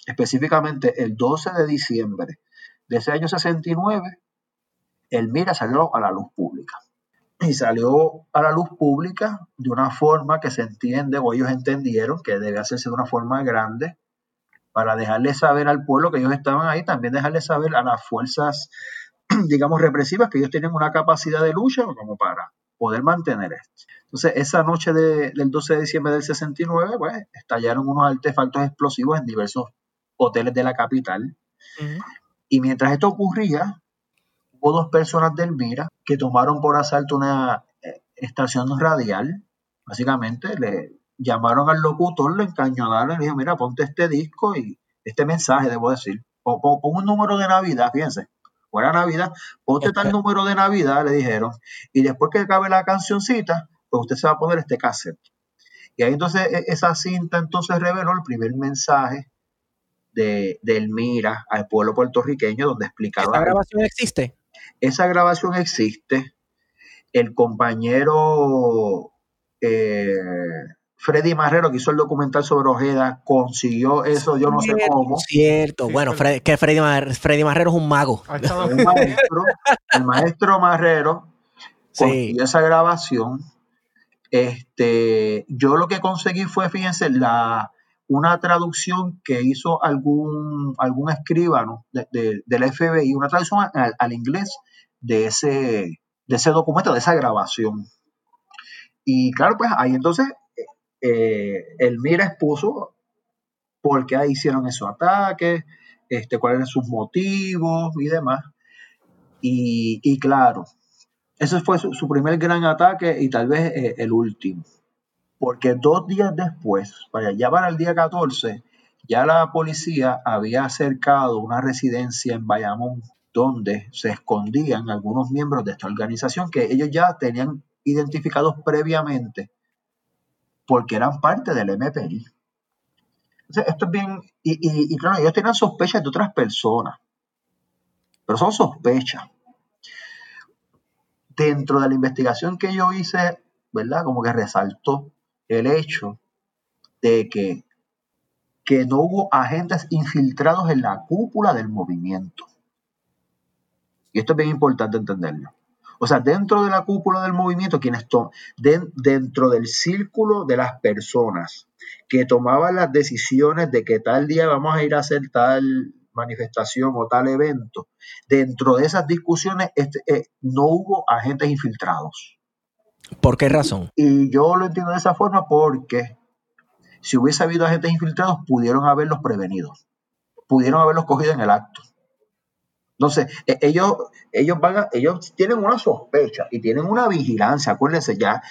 específicamente el 12 de diciembre de ese año 69, el MIRA salió a la luz pública. Y salió a la luz pública de una forma que se entiende, o ellos entendieron que debe hacerse de una forma grande, para dejarle saber al pueblo que ellos estaban ahí, también dejarle saber a las fuerzas, [CLEARS THROAT] digamos, represivas, que ellos tienen una capacidad de lucha como para poder mantener esto. Entonces, esa noche de- del 12 de diciembre del 69, pues, estallaron unos artefactos explosivos en diversos hoteles de la capital. Y mientras esto ocurría, hubo dos personas del Mira que tomaron por asalto una eh, estación radial. Básicamente le llamaron al locutor, le encañonaron le dijeron, mira, ponte este disco y este mensaje, debo decir. Pon un número de Navidad, fíjense. Fuera Navidad, ponte tal número de Navidad, le dijeron. Y después que acabe la cancioncita, pues usted se va a poner este cassette. Y ahí entonces e- esa cinta entonces reveló el primer mensaje de, del Mira al pueblo puertorriqueño donde explicaba ¿Esta grabación existe? Esa grabación existe. El compañero eh, Freddy Marrero, que hizo el documental sobre Ojeda, consiguió eso, yo no sé cómo. Cierto. Sí, bueno, que Freddy, Mar- Freddy Marrero es un mago. El maestro, el maestro Marrero Sí. consiguió esa grabación. Este, yo lo que conseguí fue, fíjense, la, una traducción que hizo algún, algún escribano de- de- del FBI, una traducción al, inglés de ese, de ese documento, de esa grabación. Y claro, pues ahí entonces eh, el Mira expuso por qué hicieron esos ataques, este, cuáles eran sus motivos y demás. Y, y claro, ese fue su, su primer gran ataque y tal vez eh, el último. Porque dos días después, para para el día 14, ya la policía había acercado una residencia en Bayamón donde se escondían algunos miembros de esta organización que ellos ya tenían identificados previamente porque eran parte del MPI. Entonces, esto es bien, y- y claro, ellos tenían sospechas de otras personas, pero son sospechas. Dentro de la investigación que yo hice, ¿verdad? Como que resaltó el hecho de que, que no hubo agentes infiltrados en la cúpula del movimiento. Y esto es bien importante entenderlo. O sea, dentro de la cúpula del movimiento, quienes dentro del círculo de las personas que tomaban las decisiones de que tal día vamos a ir a hacer tal manifestación o tal evento, dentro de esas discusiones este, eh, no hubo agentes infiltrados. ¿Por qué razón? Y yo lo entiendo de esa forma porque si hubiese habido agentes infiltrados, pudieron haberlos prevenido, pudieron haberlos cogido en el acto. Entonces, e, ellos, ellos, van ellos tienen una sospecha y tienen una vigilancia. Acuérdense ya,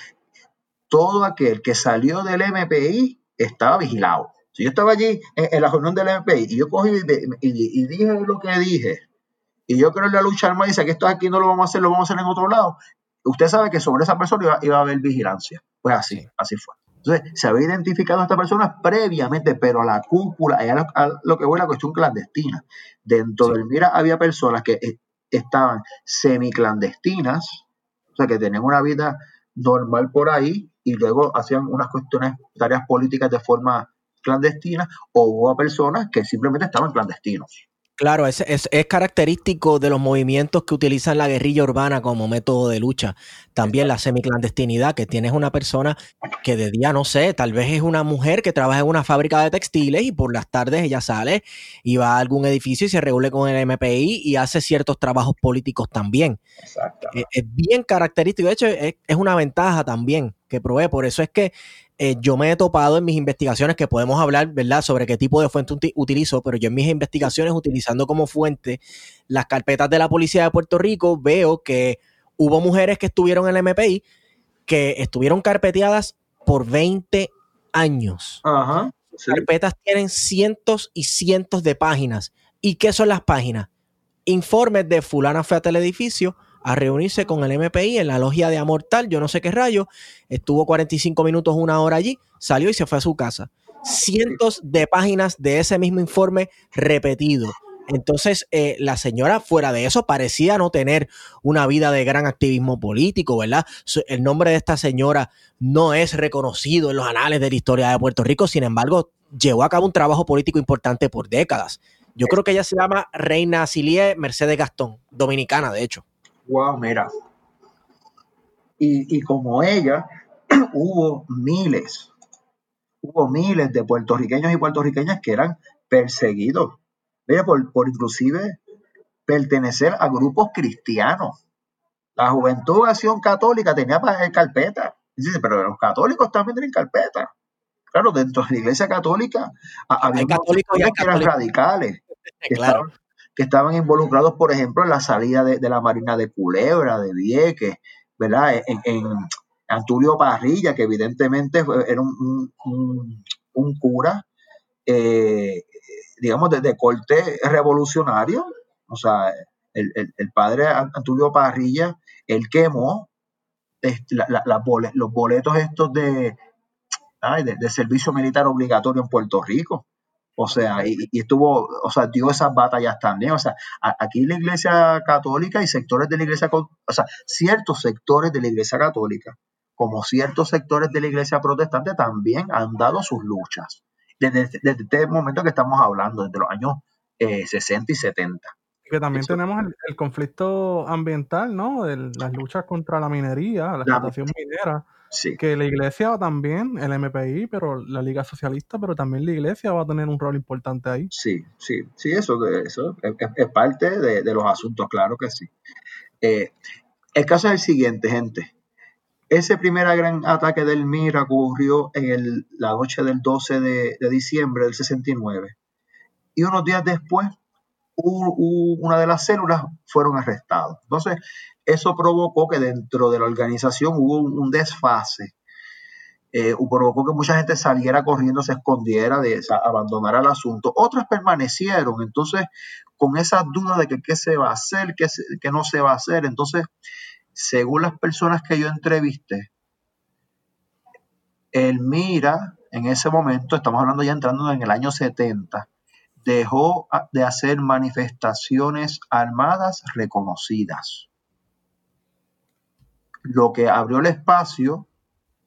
todo aquel que salió del MPI estaba vigilado. Si yo estaba allí en, la reunión del MPI y yo cogí y, dije lo que dije, y yo creo en la lucha armada dice que esto aquí no lo vamos a hacer, lo vamos a hacer en otro lado, usted sabe que sobre esa persona iba, a haber vigilancia. Pues así, así fue. Entonces, se había identificado a esta persona previamente, pero a la cúpula, a lo, que fue la cuestión clandestina. Dentro del MIRA había personas que eh, estaban semiclandestinas, o sea, que tenían una vida normal por ahí y luego hacían unas cuestiones, tareas políticas de forma clandestina, o hubo personas que simplemente estaban clandestinos. Claro, es, es, característico de los movimientos que utilizan la guerrilla urbana como método de lucha. También la semiclandestinidad, que tienes una persona que de día, no sé, tal vez es una mujer que trabaja en una fábrica de textiles y por las tardes ella sale y va a algún edificio y se reúne con el MPI y hace ciertos trabajos políticos también. Exacto. Es, es, bien característico. De hecho, es, es una ventaja también que provee. Por eso es que eh, yo me he topado en mis investigaciones, que podemos hablar, ¿verdad?, sobre qué tipo de fuente utilizo, pero yo en mis investigaciones, utilizando como fuente las carpetas de la Policía de Puerto Rico, veo que hubo mujeres que estuvieron en el MPI que estuvieron carpeteadas por 20 años. Ajá. Carpetas tienen cientos y cientos de páginas. ¿Y qué son las páginas? Informes de fulana fue a edificio, a reunirse con el MPI en la logia de Amortal, yo no sé qué rayo, estuvo 45 minutos, una hora allí, salió y se fue a su casa. Cientos de páginas de ese mismo informe repetido. Entonces, eh, la señora, fuera de eso, parecía no tener una vida de gran activismo político, ¿verdad? El nombre de esta señora no es reconocido en los anales de la historia de Puerto Rico, sin embargo, llevó a cabo un trabajo político importante por décadas. Yo creo que ella se llama Reina Silie Mercedes Gastón, dominicana, de hecho. Wow, mira. Y, como ella, [CLEARS THROAT] hubo miles, hubo miles de puertorriqueños y puertorriqueñas que eran perseguidos, mira, por, por inclusive pertenecer a grupos cristianos. La Juventud Acción Católica tenía carpeta. Dice, pero los católicos también tienen carpeta. Claro, dentro de la iglesia católica había católicos que eran radicales. [LAUGHS] claro que estaban involucrados, por ejemplo, en la salida de, la Marina de Culebra, de Vieques, ¿verdad? En, en Antulio Parrilla, que evidentemente era un, cura, eh, digamos, de, corte revolucionario. O sea, el, padre Antulio Parrilla, él quemó este, los boletos estos de, de, servicio militar obligatorio en Puerto Rico. O sea, y, estuvo, o sea, dio esas batallas también. O sea, aquí la iglesia católica y sectores de la iglesia, o sea, ciertos sectores de la iglesia católica, como ciertos sectores de la iglesia protestante, también han dado sus luchas. Desde, este momento que estamos hablando, desde los años 60 eh, y 70. Que también tenemos el, conflicto ambiental, ¿no? De las luchas contra la minería, la explotación minera que la iglesia también, el MPI, pero la Liga Socialista, pero también la iglesia va a tener un rol importante ahí. Sí, sí, sí, eso, eso es, parte de, los asuntos, claro que sí. Eh, el caso es el siguiente, gente. Ese primer gran ataque del MIR ocurrió en la noche del 12 de, diciembre del 69. Y unos días después, una de las células fueron arrestados. Entonces, eso provocó que dentro de la organización hubo un, desfase. Eh, provocó que mucha gente saliera corriendo, se escondiera, de, abandonara el asunto. Otras permanecieron. Entonces, con esas dudas de que qué se va a hacer, qué, qué no se va a hacer. Entonces, según las personas que yo entrevisté, el MIRA, en ese momento, estamos hablando ya entrando en el año 70, dejó de hacer manifestaciones armadas reconocidas, lo que abrió el espacio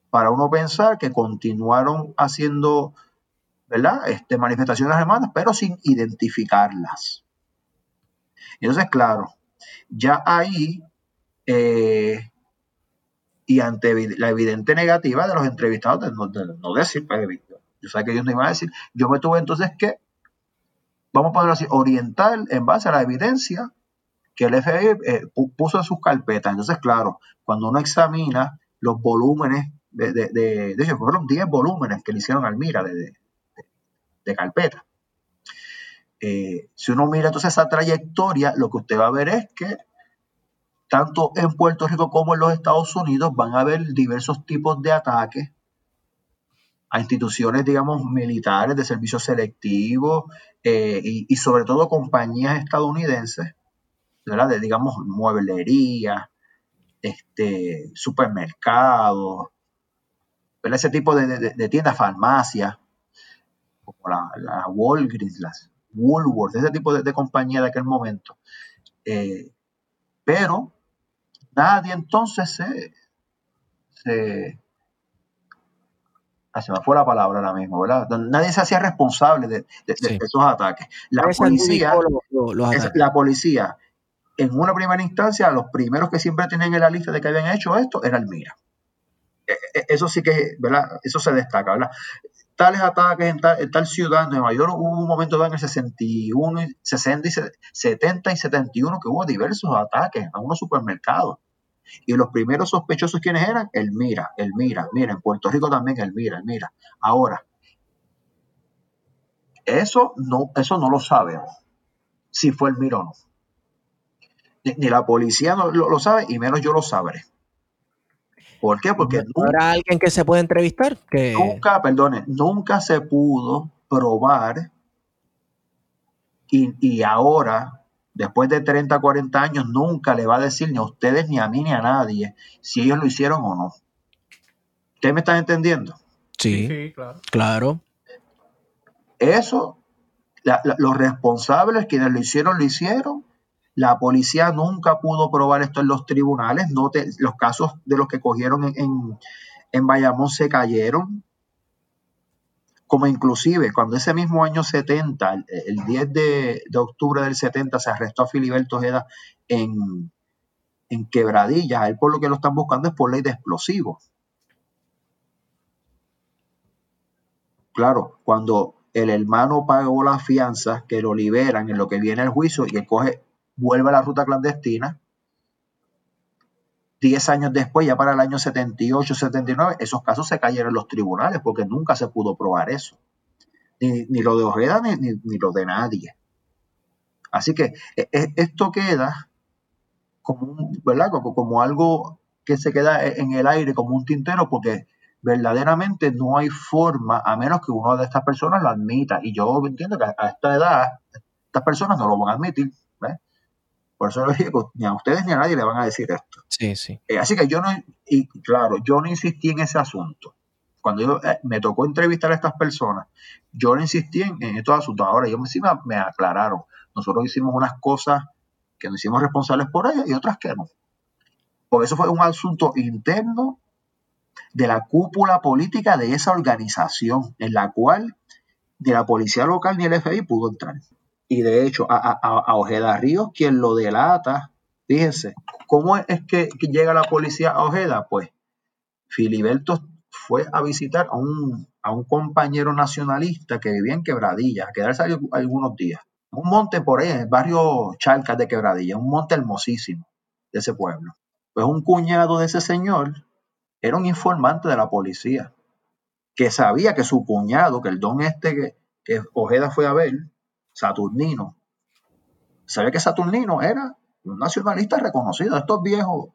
para uno pensar que continuaron haciendo ¿verdad? Este, manifestaciones armadas, pero sin identificarlas. Entonces, claro, ya ahí, eh, y ante la evidente negativa de los entrevistados de no, decir, pues, yo sé que ellos no iban a decir, yo me tuve entonces que, vamos a ponerlo así, orientar en base a la evidencia que el FBI eh, puso en sus carpetas. Entonces, claro, cuando uno examina los volúmenes, de, de, de, de hecho, fueron 10 volúmenes que le hicieron al Mira de, de carpeta. Eh, si uno mira entonces esa trayectoria, lo que usted va a ver es que tanto en Puerto Rico como en los Estados Unidos van a haber diversos tipos de ataques a instituciones, digamos, militares de servicio selectivo eh, y, sobre todo compañías estadounidenses, ¿verdad? De, digamos, mueblería, este, supermercados, ese tipo de, de tiendas, farmacias, como la, la Walgreens, las Woolworth, ese tipo de, compañía de aquel momento. Eh, pero nadie entonces se, se ah, se me fue la palabra ahora mismo, ¿verdad? Nadie se hacía responsable de, esos ataques. La policía, la policía, en una primera instancia, los primeros que siempre tenían en la lista de que habían hecho esto era el MIRA. E, e, eso sí que, ¿verdad? Eso se destaca, ¿verdad? tales ataques en tal, ciudad, en Nueva York hubo un momento en el 61, 60 y 70 y 71 que hubo diversos ataques a unos supermercados. Y los primeros sospechosos, ¿quiénes eran? El Mira, el Mira, mira, en Puerto Rico también el Mira, el Mira. Ahora, eso no, eso no lo sabemos, si fue el Mira o no. Ni, la policía lo, lo sabe y menos yo lo sabré. ¿Por qué? Porque ¿Habrá alguien que se puede entrevistar? Que... Nunca, perdone, nunca se pudo probar y, ahora, después de 30, 40 años, nunca le va a decir ni a ustedes, ni a mí, ni a nadie si ellos lo hicieron o no. ¿Ustedes me están entendiendo? Sí, claro. claro. Eso, los responsables, quienes lo hicieron, lo hicieron la policía nunca pudo probar esto en los tribunales. No los casos de los que cogieron en, en, Bayamón se cayeron. Como inclusive cuando ese mismo año 70, el, 10 de, octubre del 70, se arrestó a Filiberto Ojeda en, en Quebradillas. Él por lo que lo están buscando es por ley de explosivos. Claro, cuando el hermano pagó las fianzas que lo liberan en lo que viene el juicio y él coge vuelve a la ruta clandestina. Diez años después, ya para el año 78, 79, esos casos se cayeron en los tribunales porque nunca se pudo probar eso. Ni, lo de Ojeda ni, ni, lo de nadie. Así que e, e, esto queda como, ¿verdad? como algo que se queda e, en el aire, como un tintero, porque verdaderamente no hay forma, a menos que uno de estas personas lo admita. Y yo entiendo que a esta edad, estas personas no lo van a admitir. Por eso les digo, ni a ustedes ni a nadie le van a decir esto. Sí, sí. Eh, así que yo no, y claro, yo no insistí en ese asunto. Cuando yo, eh, me tocó entrevistar a estas personas, yo no insistí en, estos asuntos. Ahora, ellos me, me aclararon. Nosotros hicimos unas cosas que nos hicimos responsables por ellas y otras que no. Porque eso fue un asunto interno de la cúpula política de esa organización, en la cual ni la policía local ni el FBI pudo entrar. Y de hecho, a, Ojeda Ríos, quien lo delata, fíjense, ¿cómo es que, llega la policía a Ojeda? Pues Filiberto fue a visitar a un, a un compañero nacionalista que vivía en Quebradilla, a quedarse algunos días. Un monte por ahí, en el barrio Charcas de Quebradilla, un monte hermosísimo de ese pueblo. Pues un cuñado de ese señor era un informante de la policía, que sabía que su cuñado, que el don este que, que Ojeda fue a ver, Saturnino. ¿Sabe que Saturnino era un nacionalista reconocido? Estos viejos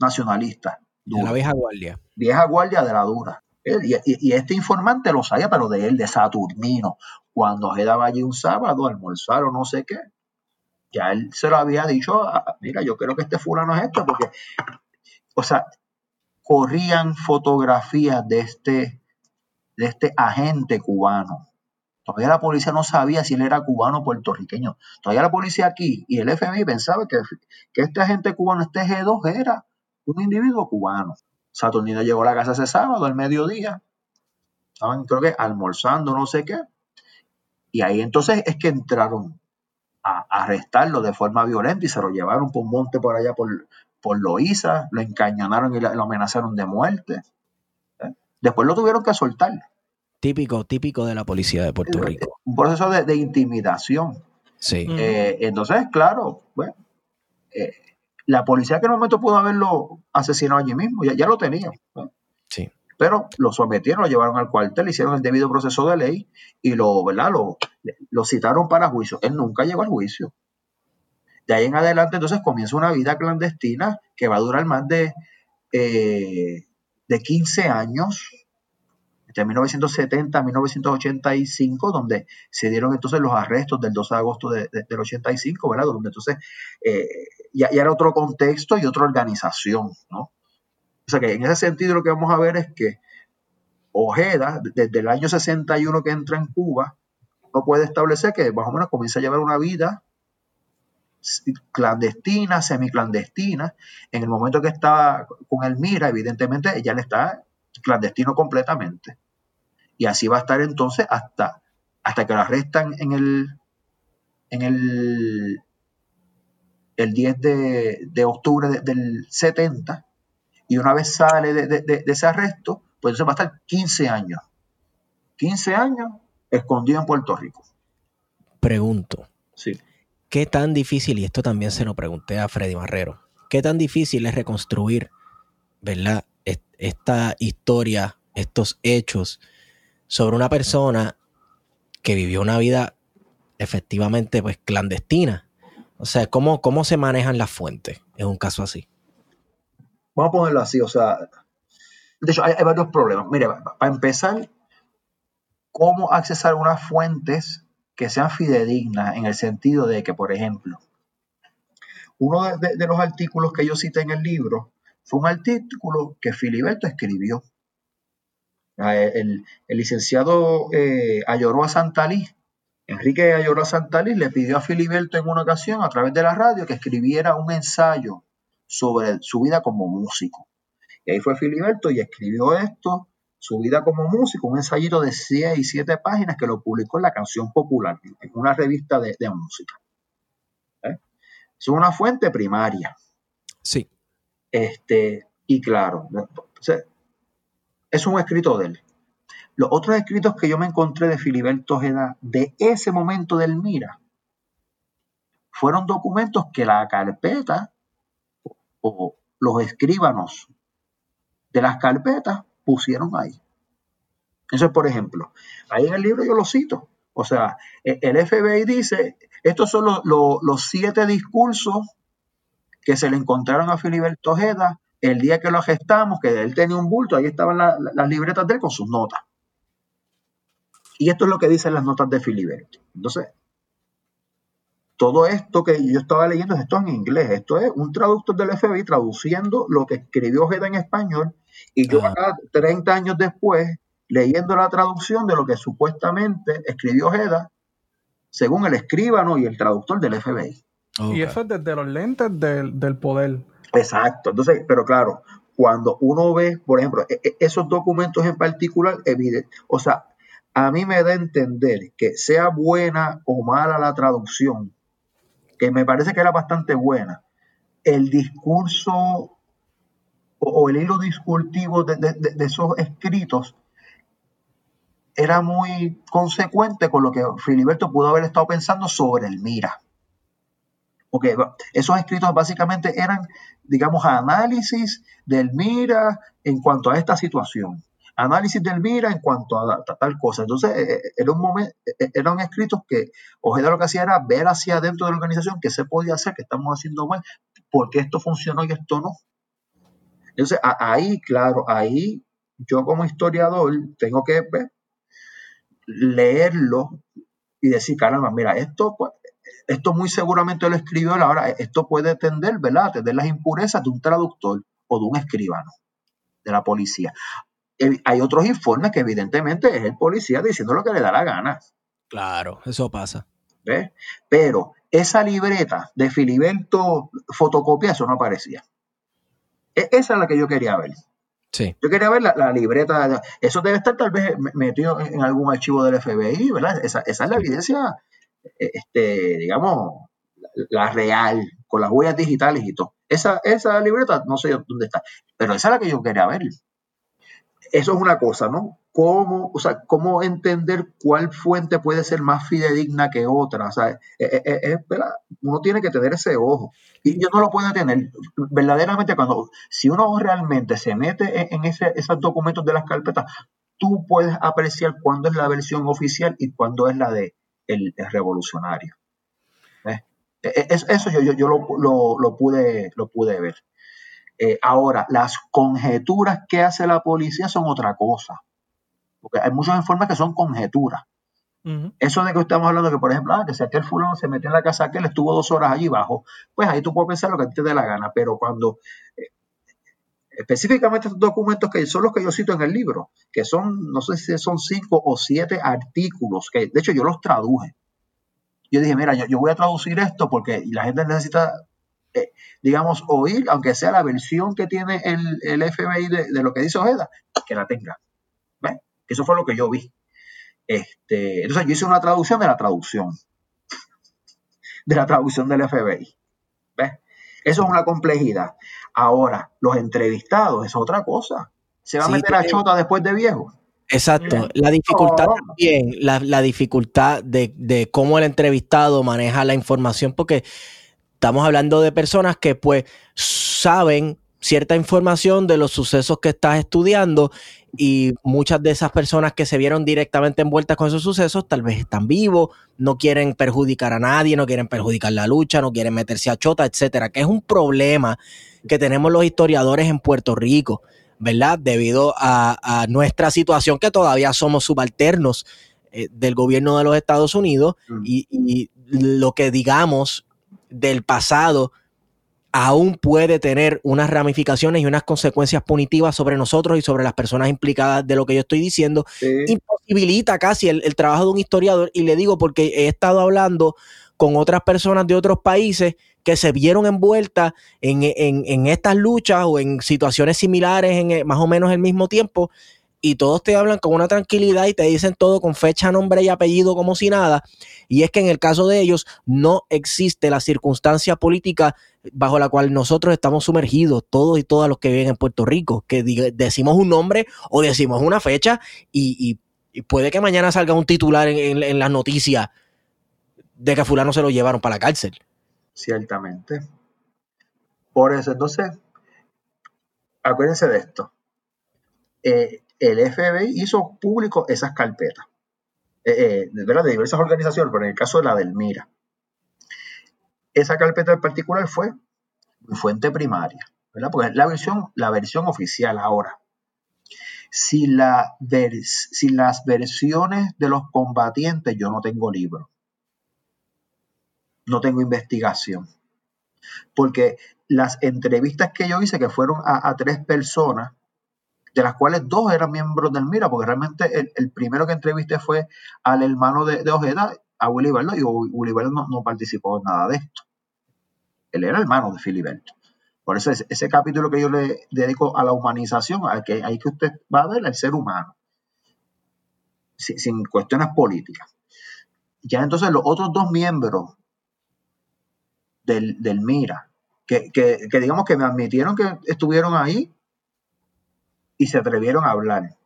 nacionalistas. De la vieja guardia. Vieja guardia de la dura. Y, este informante lo sabía, pero de él, de Saturnino. Cuando quedaba allí un sábado almorzar o no sé qué, ya él se lo había dicho, ah, mira, yo creo que este fulano es esto, porque, o sea, corrían fotografías de este, de este agente cubano Todavía la policía no sabía si él era cubano o puertorriqueño. Todavía la policía aquí y el FBI pensaba que, que este agente cubano, este G2, era un individuo cubano. Saturnino llegó a la casa ese sábado, al mediodía. Estaban, creo que, almorzando, no sé qué. Y ahí entonces es que entraron a, arrestarlo de forma violenta y se lo llevaron por un monte por allá por, por lo encañonaron y lo amenazaron de muerte. ¿Eh? Después lo tuvieron que soltar. Típico, típico de la policía de Puerto Rico. Un proceso de, intimidación. Sí. Eh, entonces, claro, bueno, eh, la policía que en un momento pudo haberlo asesinado allí mismo, ya, ya lo tenía. Sí. Pero lo sometieron, lo llevaron al cuartel, hicieron el debido proceso de ley y lo, ¿verdad? Lo, lo citaron para juicio. Él nunca llegó al juicio. De ahí en adelante, entonces comienza una vida clandestina que va a durar más de, eh, de 15 años entre 1970 y 1985, donde se dieron entonces los arrestos del 12 de agosto del 85, ¿verdad? Donde entonces eh, ya, era otro contexto y otra organización, ¿no? O sea que en ese sentido lo que vamos a ver es que Ojeda, desde el año 61 que entra en Cuba, no puede establecer que más o menos comienza a llevar una vida clandestina, semiclandestina. En el momento que estaba con Elmira, evidentemente ella le está clandestino completamente. Y así va a estar entonces hasta, hasta que lo arrestan en el, en el, el 10 de, octubre del 70. Y una vez sale de, ese arresto, pues entonces va a estar 15 años. 15 años escondido en Puerto Rico. Pregunto. Sí. ¿Qué tan difícil, y esto también se lo pregunté a Freddy Marrero, qué tan difícil es reconstruir, ¿verdad? esta historia, estos hechos sobre una persona que vivió una vida efectivamente pues clandestina. O sea, ¿cómo, cómo se manejan las fuentes en un caso así? Vamos a ponerlo así, o sea, de hecho hay, varios problemas. Mire, para empezar, ¿cómo accesar unas fuentes que sean fidedignas en el sentido de que, por ejemplo, uno de, de los artículos que yo cité en el libro fue un artículo que Filiberto escribió. El, licenciado eh, Ayoroa Santalí, Enrique Ayoroa Santalí, le pidió a Filiberto en una ocasión a través de la radio que escribiera un ensayo sobre su vida como músico. Y ahí fue Filiberto y escribió esto, su vida como músico, un ensayito de 6 y 7 páginas que lo publicó en la Canción Popular, en una revista de, música. ¿Eh? Es una fuente primaria. Sí. Este, y claro, es un escrito de él. Los otros escritos que yo me encontré de Filiberto Ojeda de ese momento del Mira fueron documentos que la carpeta o los escribanos de las carpetas pusieron ahí. Entonces, por ejemplo, ahí en el libro yo lo cito. O sea, e, el FBI dice, estos son los, los siete discursos que se le encontraron a Filiberto Ojeda el día que lo gestamos, que él tenía un bulto, ahí estaban las libretas de él con sus notas. Y esto es lo que dicen las notas de Filiberto. Entonces, todo esto que yo estaba leyendo, esto en inglés, esto es un traductor del FBI traduciendo lo que escribió Ojeda en español, y yo acá, 30 años después, leyendo la traducción de lo que supuestamente escribió Ojeda, según el escribano y el traductor del FBI. Y eso es desde los lentes del, poder. Exacto. Entonces, pero claro, cuando uno ve, por ejemplo, e, e, esos documentos en particular, evidente, o sea, a mí me da a entender que sea buena o mala la traducción, que me parece que era bastante buena, el discurso o, el hilo discursivo de, esos escritos era muy consecuente con lo que Filiberto pudo haber estado pensando sobre el Mira. Porque esos escritos básicamente eran, digamos, análisis del MIRA en cuanto a esta situación. Análisis del MIRA en cuanto a, tal cosa. Entonces, eh, eh, era un momento, eh, eran escritos que Ojeda lo que hacía era ver hacia adentro de la organización qué se podía hacer, qué estamos haciendo mal, por qué esto funcionó y esto no. Entonces, ahí, claro, ahí yo como historiador tengo que leerlo y decir, caramba, mira, esto pues, esto muy seguramente lo escribió él. Ahora, esto puede tender, ¿verdad? A tender las impurezas de un traductor o de un escribano de la policía. Hay otros informes que evidentemente es el policía diciendo lo que le da la gana. Claro, eso pasa. ¿ves? Pero esa libreta de Filiberto fotocopia, eso no aparecía. E- esa es la que yo quería ver. Sí. Yo quería ver la, la libreta, eso debe estar tal vez me- metido en, algún archivo del FBI, ¿verdad? Esa, esa es la evidencia, eh, este, digamos, la, real, con las huellas digitales y todo. Esa, esa libreta, no sé dónde está, pero esa es la que yo quería ver. Eso es una cosa, ¿no? ¿Cómo, o sea, cómo entender cuál fuente puede ser más fidedigna que otra? O sea, eh, eh, eh, eh, uno tiene que tener ese ojo. Y yo no lo puedo tener. Verdaderamente, cuando, si uno realmente se mete en, en ese, esos documentos de las carpetas, tú puedes apreciar cuándo es la versión oficial y cuándo es la de el, el revolucionario. Eh, eh, Eso, eso yo, yo, yo lo, lo- lo pude, lo pude ver. Eh, ahora, las conjeturas que hace la policía son otra cosa. Porque hay muchos informes que son conjeturas. Eso de que estamos hablando que, por ejemplo, ah, que si aquel fulano se metió en la casa aquel, estuvo dos horas allí abajo, pues ahí tú puedes pensar lo que a ti te dé la gana, pero cuando eh, específicamente estos documentos que son los que yo cito en el libro, que son, no sé si son cinco o siete artículos, que de hecho yo los traduje. Yo dije, mira, yo, yo voy a traducir esto porque la gente necesita, eh, digamos, oír, aunque sea la versión que tiene el, el FBI de, lo que dice Ojeda, que la tenga. ¿Ves? Eso fue lo que yo vi. Este, entonces yo hice una traducción de la traducción. De la traducción del FBI. Eso es una complejidad. Ahora, los entrevistados es otra cosa. Se va a meter a chota después de viejo. Exacto. La dificultad No. también, la, la dificultad de, de cómo el entrevistado maneja la información, porque estamos hablando de personas que pues saben cierta información de los sucesos que estás estudiando y muchas de esas personas que se vieron directamente envueltas con esos sucesos tal vez están vivos, no quieren perjudicar a nadie, no quieren perjudicar la lucha, no quieren meterse a chota, etcétera, que es un problema que tenemos los historiadores en Puerto Rico. ¿verdad? Debido a, a nuestra situación que todavía somos subalternos eh, del gobierno de los Estados Unidos Mm. y, y lo que digamos del pasado aún puede tener unas ramificaciones y unas consecuencias punitivas sobre nosotros y sobre las personas implicadas de lo que yo estoy diciendo Sí. imposibilita casi el, el trabajo de un historiador y le digo porque he estado hablando con otras personas de otros países que se vieron envueltas en, en- en estas luchas o en situaciones similares en eh, más o menos el mismo tiempo y todos te hablan con una tranquilidad y te dicen todo con fecha, nombre y apellido como si nada. Y es que en el caso de ellos no existe la circunstancia política bajo la cual nosotros estamos sumergidos, todos y todas los que viven en Puerto Rico, que decimos un nombre o decimos una fecha y, y- y puede que mañana salga un titular en, en- en las noticias de que a fulano se lo llevaron para la cárcel. Ciertamente. Por eso, entonces, acuérdense de esto. Eh, el FBI hizo público esas carpetas, eh, eh, de, diversas organizaciones, pero en el caso de la del Mira, esa carpeta en particular fue fuente primaria. Porque es la versión, oficial ahora. Si, las versiones de los combatientes, yo no tengo libro, no tengo investigación porque las entrevistas que yo hice, que fueron a tres personas, de las cuales dos eran miembros del MIRA, porque realmente el, primero que entrevisté fue al hermano de, Ojeda, a Willy Berlo, y Willy Berlo no, no participó en nada de esto. Él era hermano de Filiberto. Por eso ese, ese capítulo que yo le dedico a la humanización, a que, ahí que usted va a ver al ser humano, sin, sin cuestiones políticas. Ya entonces los otros dos miembros del, del MIRA, que, que, que digamos que me admitieron que estuvieron ahí y se atrevieron a hablar.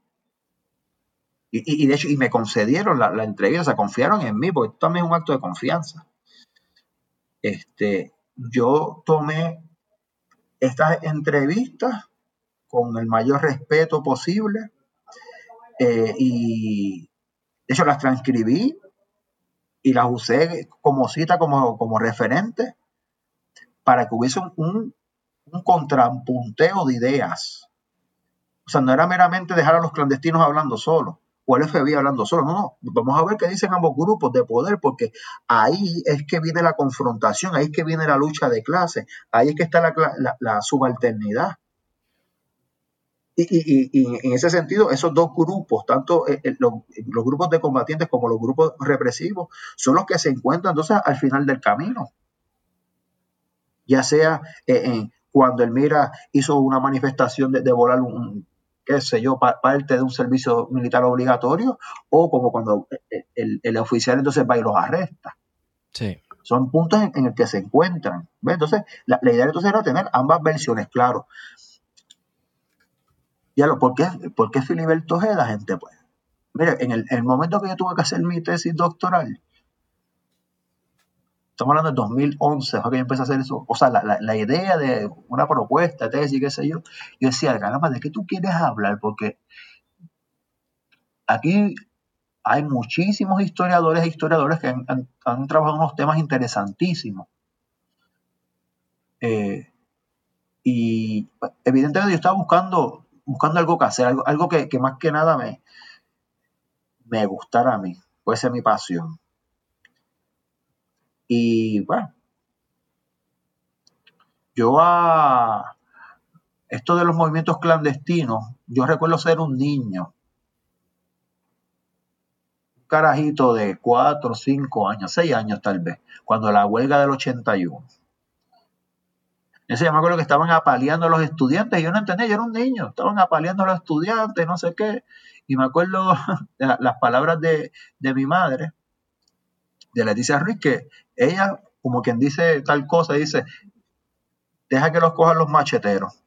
Y, y- de hecho, y me concedieron la, la entrevista, confiaron en mí, porque esto también es un acto de confianza. Este, yo tomé estas entrevistas con el mayor respeto posible eh, y de hecho las transcribí y las usé como cita, como, como referente para que hubiese un, un, un contrapunteo de ideas. O sea, no era meramente dejar a los clandestinos hablando solos o el FBI hablando solo. No, no. Vamos a ver qué dicen ambos grupos de poder, porque ahí es que viene la confrontación, ahí es que viene la lucha de clase, ahí es que está la, cla- la- la subalternidad. Y, en ese sentido, esos dos grupos, tanto eh, eh, los, grupos de combatientes como los grupos represivos, son los que se encuentran entonces al final del camino. Ya sea eh, cuando el Mira hizo una manifestación de, volar un, qué sé yo, parte de un servicio militar obligatorio, o como cuando el, oficial entonces va y los arresta. Sí. Son puntos en, en el que se encuentran. Entonces, la, la, idea entonces era tener ambas versiones, claro. Ya lo, ¿por qué, ¿por qué Filiberto Ojeda, gente? Pues, mire, en el, momento que yo tuve que hacer mi tesis doctoral, estamos hablando de 2011, fue que yo empecé a hacer eso, o sea, la, idea de una propuesta, tesis, qué sé yo, yo decía, caramba, ¿de qué tú quieres hablar? Porque aquí hay muchísimos historiadores e historiadores que han, trabajado unos temas interesantísimos. Eh, y evidentemente yo estaba buscando buscando algo que hacer, algo, algo que, más que nada me, me gustara a mí, puede ser mi pasión. Y bueno, yo a esto de los movimientos clandestinos, yo recuerdo ser un niño, un carajito de 4, 5 años, 6 años tal vez, cuando la huelga del 81 ese me acuerdo que estaban apaleando a los estudiantes y yo no entendía, yo era un niño, estaban apaleando a los estudiantes, no sé qué. Y me acuerdo [LAUGHS] de las palabras de, mi madre, de Leticia Ruiz, que ella, como quien dice tal cosa, dice, deja que los cojan los macheteros.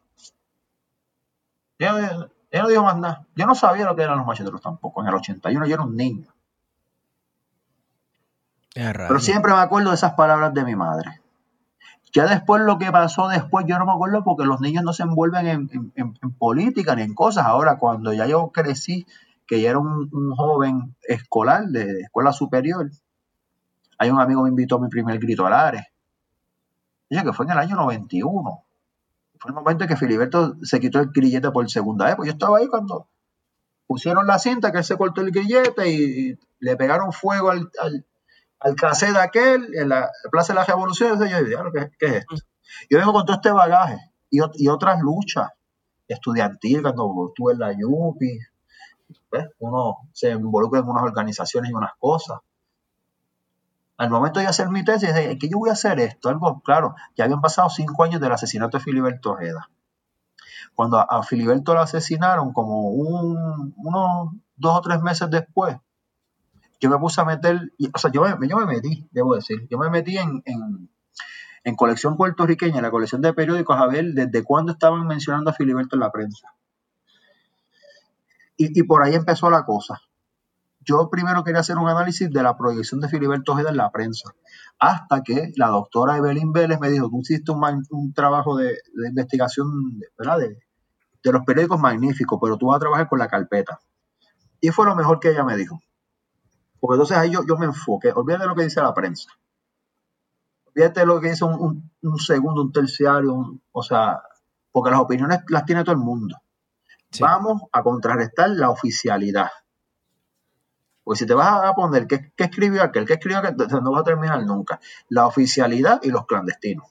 Ella, no dijo más nada. Yo no sabía lo que eran los macheteros tampoco. En el 81 yo era un niño. Pero siempre me acuerdo de esas palabras de mi madre. Ya después lo que pasó después, yo no me acuerdo porque los niños no se envuelven en, política ni en cosas. Ahora, cuando ya yo crecí, que ya era un, joven escolar de, escuela superior, hay un amigo que me invitó a mi primer grito al Ares. Dice que fue en el año 91. Fue el momento en que Filiberto se quitó el grillete por segunda vez. Pues yo estaba ahí cuando pusieron la cinta, que él se cortó el grillete y, le pegaron fuego al, al casé de aquel, en la Plaza de la Revolución, yo dije, ¿qué, ¿qué, es esto? Yo vengo con todo este bagaje y, y otras luchas estudiantiles, cuando estuve en la YUPI, pues, uno se involucra en unas organizaciones y unas cosas. Al momento de hacer mi tesis, dije, ¿qué yo voy a hacer esto? Algo, claro, ya habían pasado cinco años del asesinato de Filiberto Ojeda. Cuando a, Filiberto lo asesinaron, como unos dos o tres meses después, yo me puse a meter, o sea, yo me, yo me metí, debo decir, yo me metí en, en, colección puertorriqueña, en la colección de periódicos, a ver desde cuándo estaban mencionando a Filiberto en la prensa. Y, por ahí empezó la cosa. Yo primero quería hacer un análisis de la proyección de Filiberto Ojeda en la prensa, hasta que la doctora Evelyn Vélez me dijo, tú hiciste un, un trabajo de, investigación ¿verdad? De, de los periódicos magníficos, pero tú vas a trabajar con la carpeta. Y fue lo mejor que ella me dijo. Porque entonces ahí yo, yo me enfoque. Olvídate lo que dice la prensa. Olvídate lo que dice un, segundo, un terciario, o sea, porque las opiniones las tiene todo el mundo. Vamos a contrarrestar la oficialidad. Porque si te vas a poner qué, escribió aquel, qué escribió aquel, no vas a terminar nunca. La oficialidad y los clandestinos.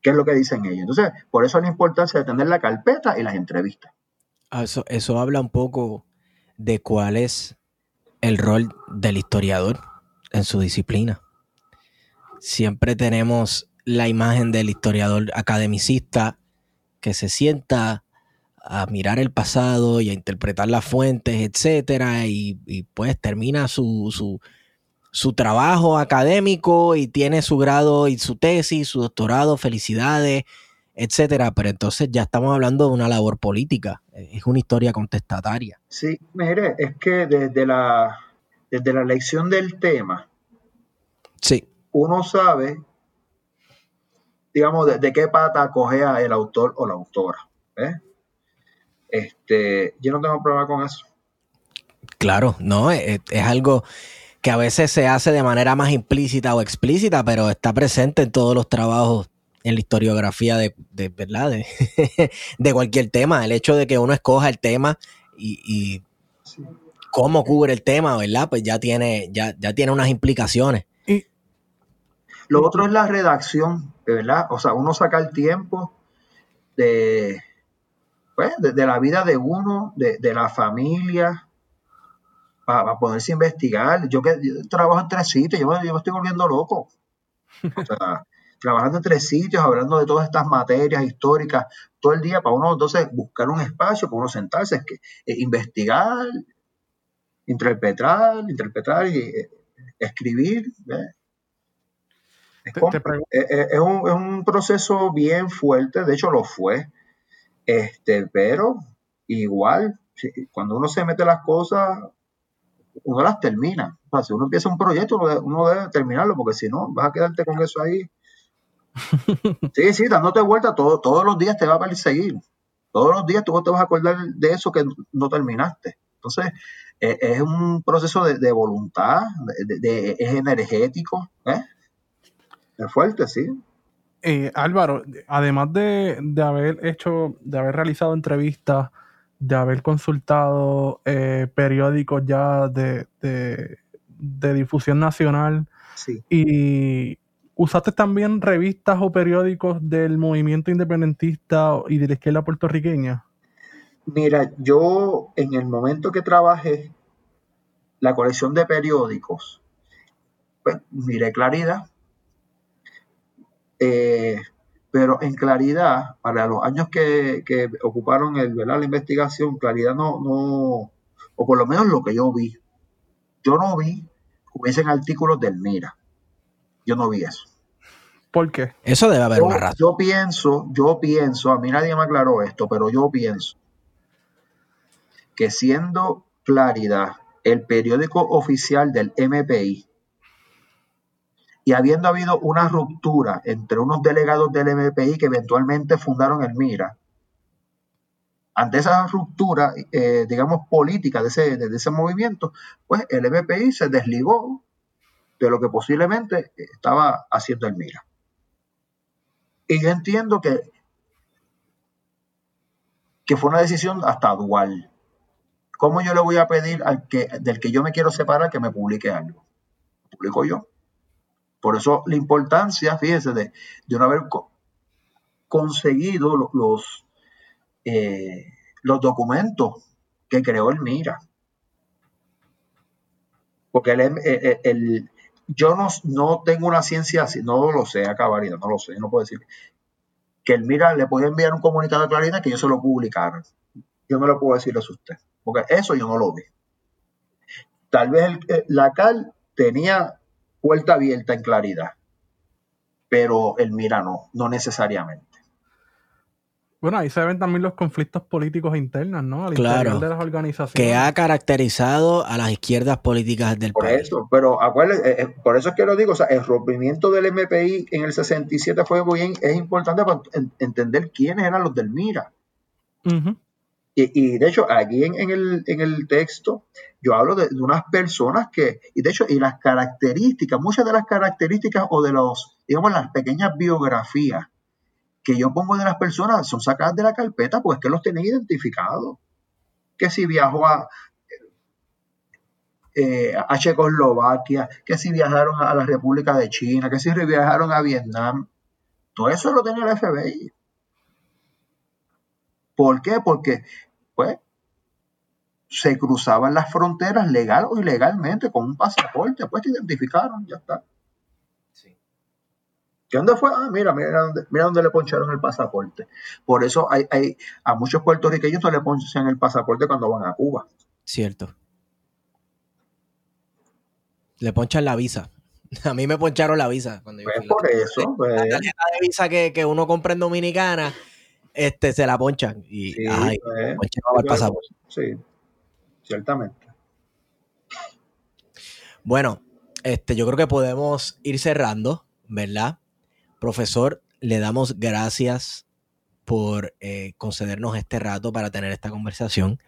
¿Qué es lo que dicen ellos? Entonces, por eso la importancia de tener la carpeta y las entrevistas. Ah, eso, eso habla un poco de cuál es el rol del historiador en su disciplina. Siempre tenemos la imagen del historiador academicista que se sienta a mirar el pasado y a interpretar las fuentes, etcétera, y, pues termina su, su, su, trabajo académico y tiene su grado y su tesis, su doctorado, felicidades, etcétera. Pero entonces ya estamos hablando de una labor política, es una historia contestataria. Sí, mire, es que desde la, desde la elección del tema, sí. uno sabe, digamos, de, qué pata cogea el autor o la autora. Este, yo no tengo problema con eso. Claro, no, es, es, algo que a veces se hace de manera más implícita o explícita, pero está presente en todos los trabajos en la historiografía de, de ¿verdad? De, [LAUGHS] cualquier tema. El hecho de que uno escoja el tema y, cómo cubre el tema, ¿verdad? Pues ya tiene, ya, ya tiene unas implicaciones. Lo otro es la redacción, ¿verdad? O sea, uno saca el tiempo de, pues, de, la vida de uno, de, la familia, para, poderse investigar. Yo que trabajo en tres sitios, yo, me estoy volviendo loco. O sea, [LAUGHS] trabajando en tres sitios, hablando de todas estas materias históricas, todo el día para uno entonces buscar un espacio, para uno sentarse, es que, eh, investigar, interpretar, interpretar y eh, escribir. Es, es, un, es, un, proceso bien fuerte, de hecho lo fue. Este, pero igual, cuando uno se mete las cosas, uno las termina. O sea, si uno empieza un proyecto, uno debe, terminarlo, porque si no, vas a quedarte con eso ahí. [LAUGHS] Sí, sí, dándote vuelta todo, todos los días te va a perseguir. Todos los días tú te vas a acordar de eso que no terminaste. Entonces, e, es un proceso de, voluntad, de, es energético, ¿eh? Es fuerte, sí. Eh, Álvaro, además de, haber hecho, de haber realizado entrevistas, de haber consultado eh, periódicos ya de, difusión nacional, y usaste también revistas o periódicos del movimiento independentista y de la izquierda puertorriqueña. Mira, yo en el momento que trabajé la colección de periódicos, pues miré Claridad, eh, pero en claridad, para los años que, ocuparon el, la investigación, claridad no, no, o por lo menos lo que yo vi, yo no vi hubiesen artículos del Mira. Yo no vi eso. ¿Por qué? Eso debe haber yo, una razón. Yo pienso, yo pienso, a mí nadie me aclaró esto, pero yo pienso que siendo Claridad el periódico oficial del MPI, y habiendo habido una ruptura entre unos delegados del MPI que eventualmente fundaron el MIRA, ante esa ruptura, eh, digamos, política de ese, de ese movimiento, pues el MPI se desligó de lo que posiblemente estaba haciendo el MIRA. Y yo entiendo que, que fue una decisión hasta dual. ¿Cómo yo le voy a pedir al que, del que yo me quiero separar que me publique algo? publico yo. Por eso la importancia, fíjense, de, no haber conseguido los, eh, los, documentos que creó el MIRA. Porque el, yo no, no, tengo una ciencia así, no lo sé, acabaría, no lo sé, no puedo decir. Que el MIRA le puede enviar un comunicado a Clarina que yo se lo publicara. Yo no lo puedo decir a usted, porque eso yo no lo vi. Tal vez el, la CAL tenía puerta abierta en claridad. Pero el Mira no, no necesariamente. Bueno, ahí se ven también los conflictos políticos internos, ¿no? Al claro, de las organizaciones. Que ha caracterizado a las izquierdas políticas del por país. Eso, pero acuérdense, eh, eh, por eso es que lo digo, o sea, el rompimiento del MPI en el 67 fue bien, es importante para entender quiénes eran los del Mira. Y, de hecho, aquí en, el, texto yo hablo de, unas personas que, y de hecho, y las características, muchas de las características o de los, digamos, las pequeñas biografías que yo pongo de las personas son sacadas de la carpeta, pues que los tienen identificados. Que si viajó a, eh, a Checoslovaquia, que si viajaron a la República de China, que si viajaron a Vietnam, todo eso lo tenía el FBI. ¿Por qué? Porque pues se cruzaban las fronteras legal o ilegalmente con un pasaporte, pues te identificaron, ya está. Sí. dónde fue? Ah, mira, mira dónde, mira dónde le poncharon el pasaporte. Por eso hay, hay, a muchos puertorriqueños no le ponchan el pasaporte cuando van a Cuba. Cierto. Le ponchan la visa. [LAUGHS] A mí me poncharon la visa cuando yo pues por eso. Pues. La tarjeta de visa que, que uno compra en Dominicana este, se la ponchan y sí, ay, pues, Sí, ciertamente. Bueno, este, yo creo que podemos ir cerrando, ¿verdad? Profesor, le damos gracias por eh, concedernos este rato para tener esta conversación.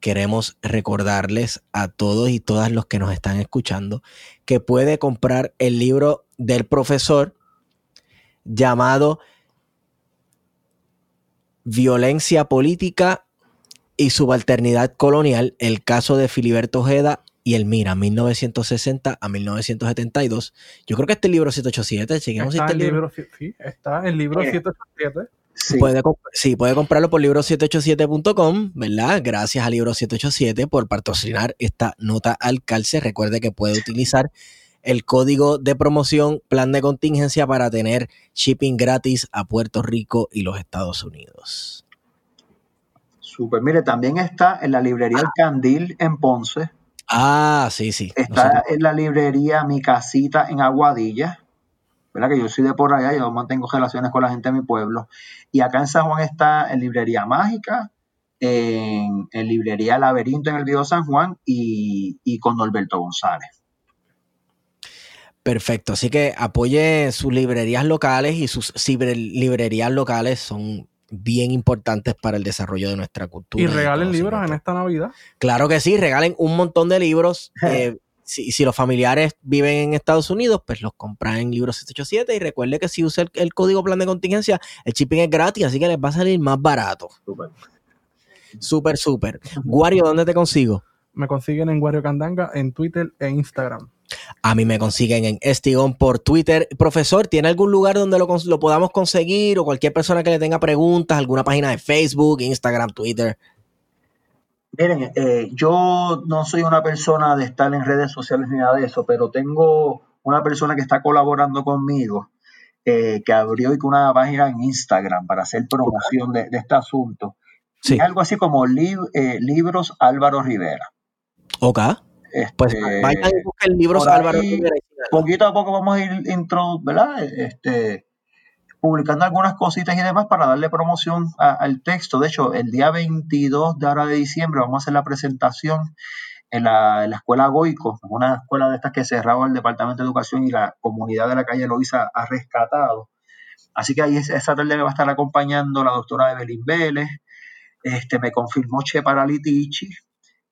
Queremos recordarles a todos y todas los que nos están escuchando que puede comprar el libro del profesor llamado violencia política y subalternidad colonial, el caso de Filiberto Ojeda y el Mira, 1960 a 1972. Yo creo que este libro 787, chequemos está este libro. Sí, está el libro 787. Sí. Puede, sí, puede comprarlo por libro787.com, ¿verdad? Gracias a Libro787 por patrocinar esta nota al calce. Recuerde que puede utilizar el código de promoción plan de contingencia para tener shipping gratis a Puerto Rico y los Estados Unidos. Super, mire, también está en la librería El Candil en Ponce. Ah, sí, sí. Está en la librería Mi Casita en Aguadilla. ¿verdad? Que yo soy de por allá, yo mantengo relaciones con la gente de mi pueblo. Y acá en San Juan está en Librería Mágica, en, Librería Laberinto en el Viejo San Juan y, y con Norberto González. Perfecto, así que apoye sus librerías locales y sus librerías locales son bien importantes para el desarrollo de nuestra cultura. Y regalen libros en esta Navidad. Claro que sí, regalen un montón de libros. [LAUGHS] Eh, si, si, los familiares viven en Estados Unidos, pues los compran en Libros 787 y recuerde que si usa el, código plan de contingencia, el shipping es gratis, así que les va a salir más barato. Súper. Súper, súper. Guario, ¿dónde te consigo? Me consiguen en Guario Candanga, en Twitter e Instagram. A mí me consiguen en Estigón por Twitter. Profesor, ¿tiene algún lugar donde lo, podamos conseguir o cualquier persona que le tenga preguntas, alguna página de Facebook, Instagram, Twitter? Miren, eh, yo no soy una persona de estar en redes sociales ni nada de eso, pero tengo una persona que está colaborando conmigo, eh, que abrió una página en Instagram para hacer promoción de, este asunto. Sí. algo así como eh, Libros Álvaro Rivera. Ok. Pues este, vayan y busquen Libros Álvaro Rivera. Poquito a poco vamos a ir intro, ¿verdad? Este, publicando algunas cositas y demás para darle promoción al texto. De hecho, el día 22 de ahora de diciembre vamos a hacer la presentación en la, escuela Goico, una escuela de estas que cerraba el Departamento de Educación y la comunidad de la calle Loiza ha rescatado. Así que ahí esa tarde me va a estar acompañando la doctora Evelyn Vélez, este, me confirmó Che Paralitici,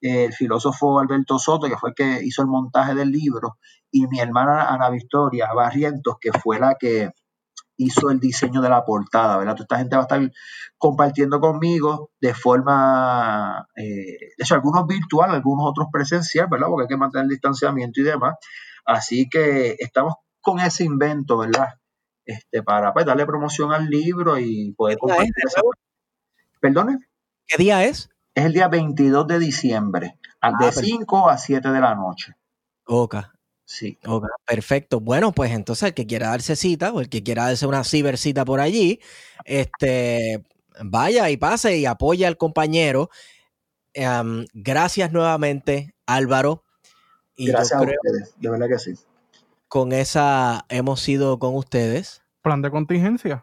el filósofo Alberto Soto, que fue el que hizo el montaje del libro, y mi hermana Ana Victoria Barrientos, que fue la que hizo el diseño de la portada, ¿verdad? Toda esta gente va a estar compartiendo conmigo de forma, eh, de hecho, algunos virtual, algunos otros presencial, ¿verdad? Porque hay que mantener el distanciamiento y demás. Así que estamos con ese invento, ¿verdad? Este, para pues, darle promoción al libro y poder compartir. ¿Perdone? ¿Qué día es? Es el día 22 de diciembre, ah, de 5 a 7 de la noche. Ok, Sí. perfecto. Bueno, pues entonces el que quiera darse cita o el que quiera darse una cibercita por allí, este, vaya y pase y apoya al compañero. Em, gracias nuevamente, Álvaro. Y gracias a ustedes, de verdad que sí. Con esa hemos sido con ustedes. Plan de contingencia.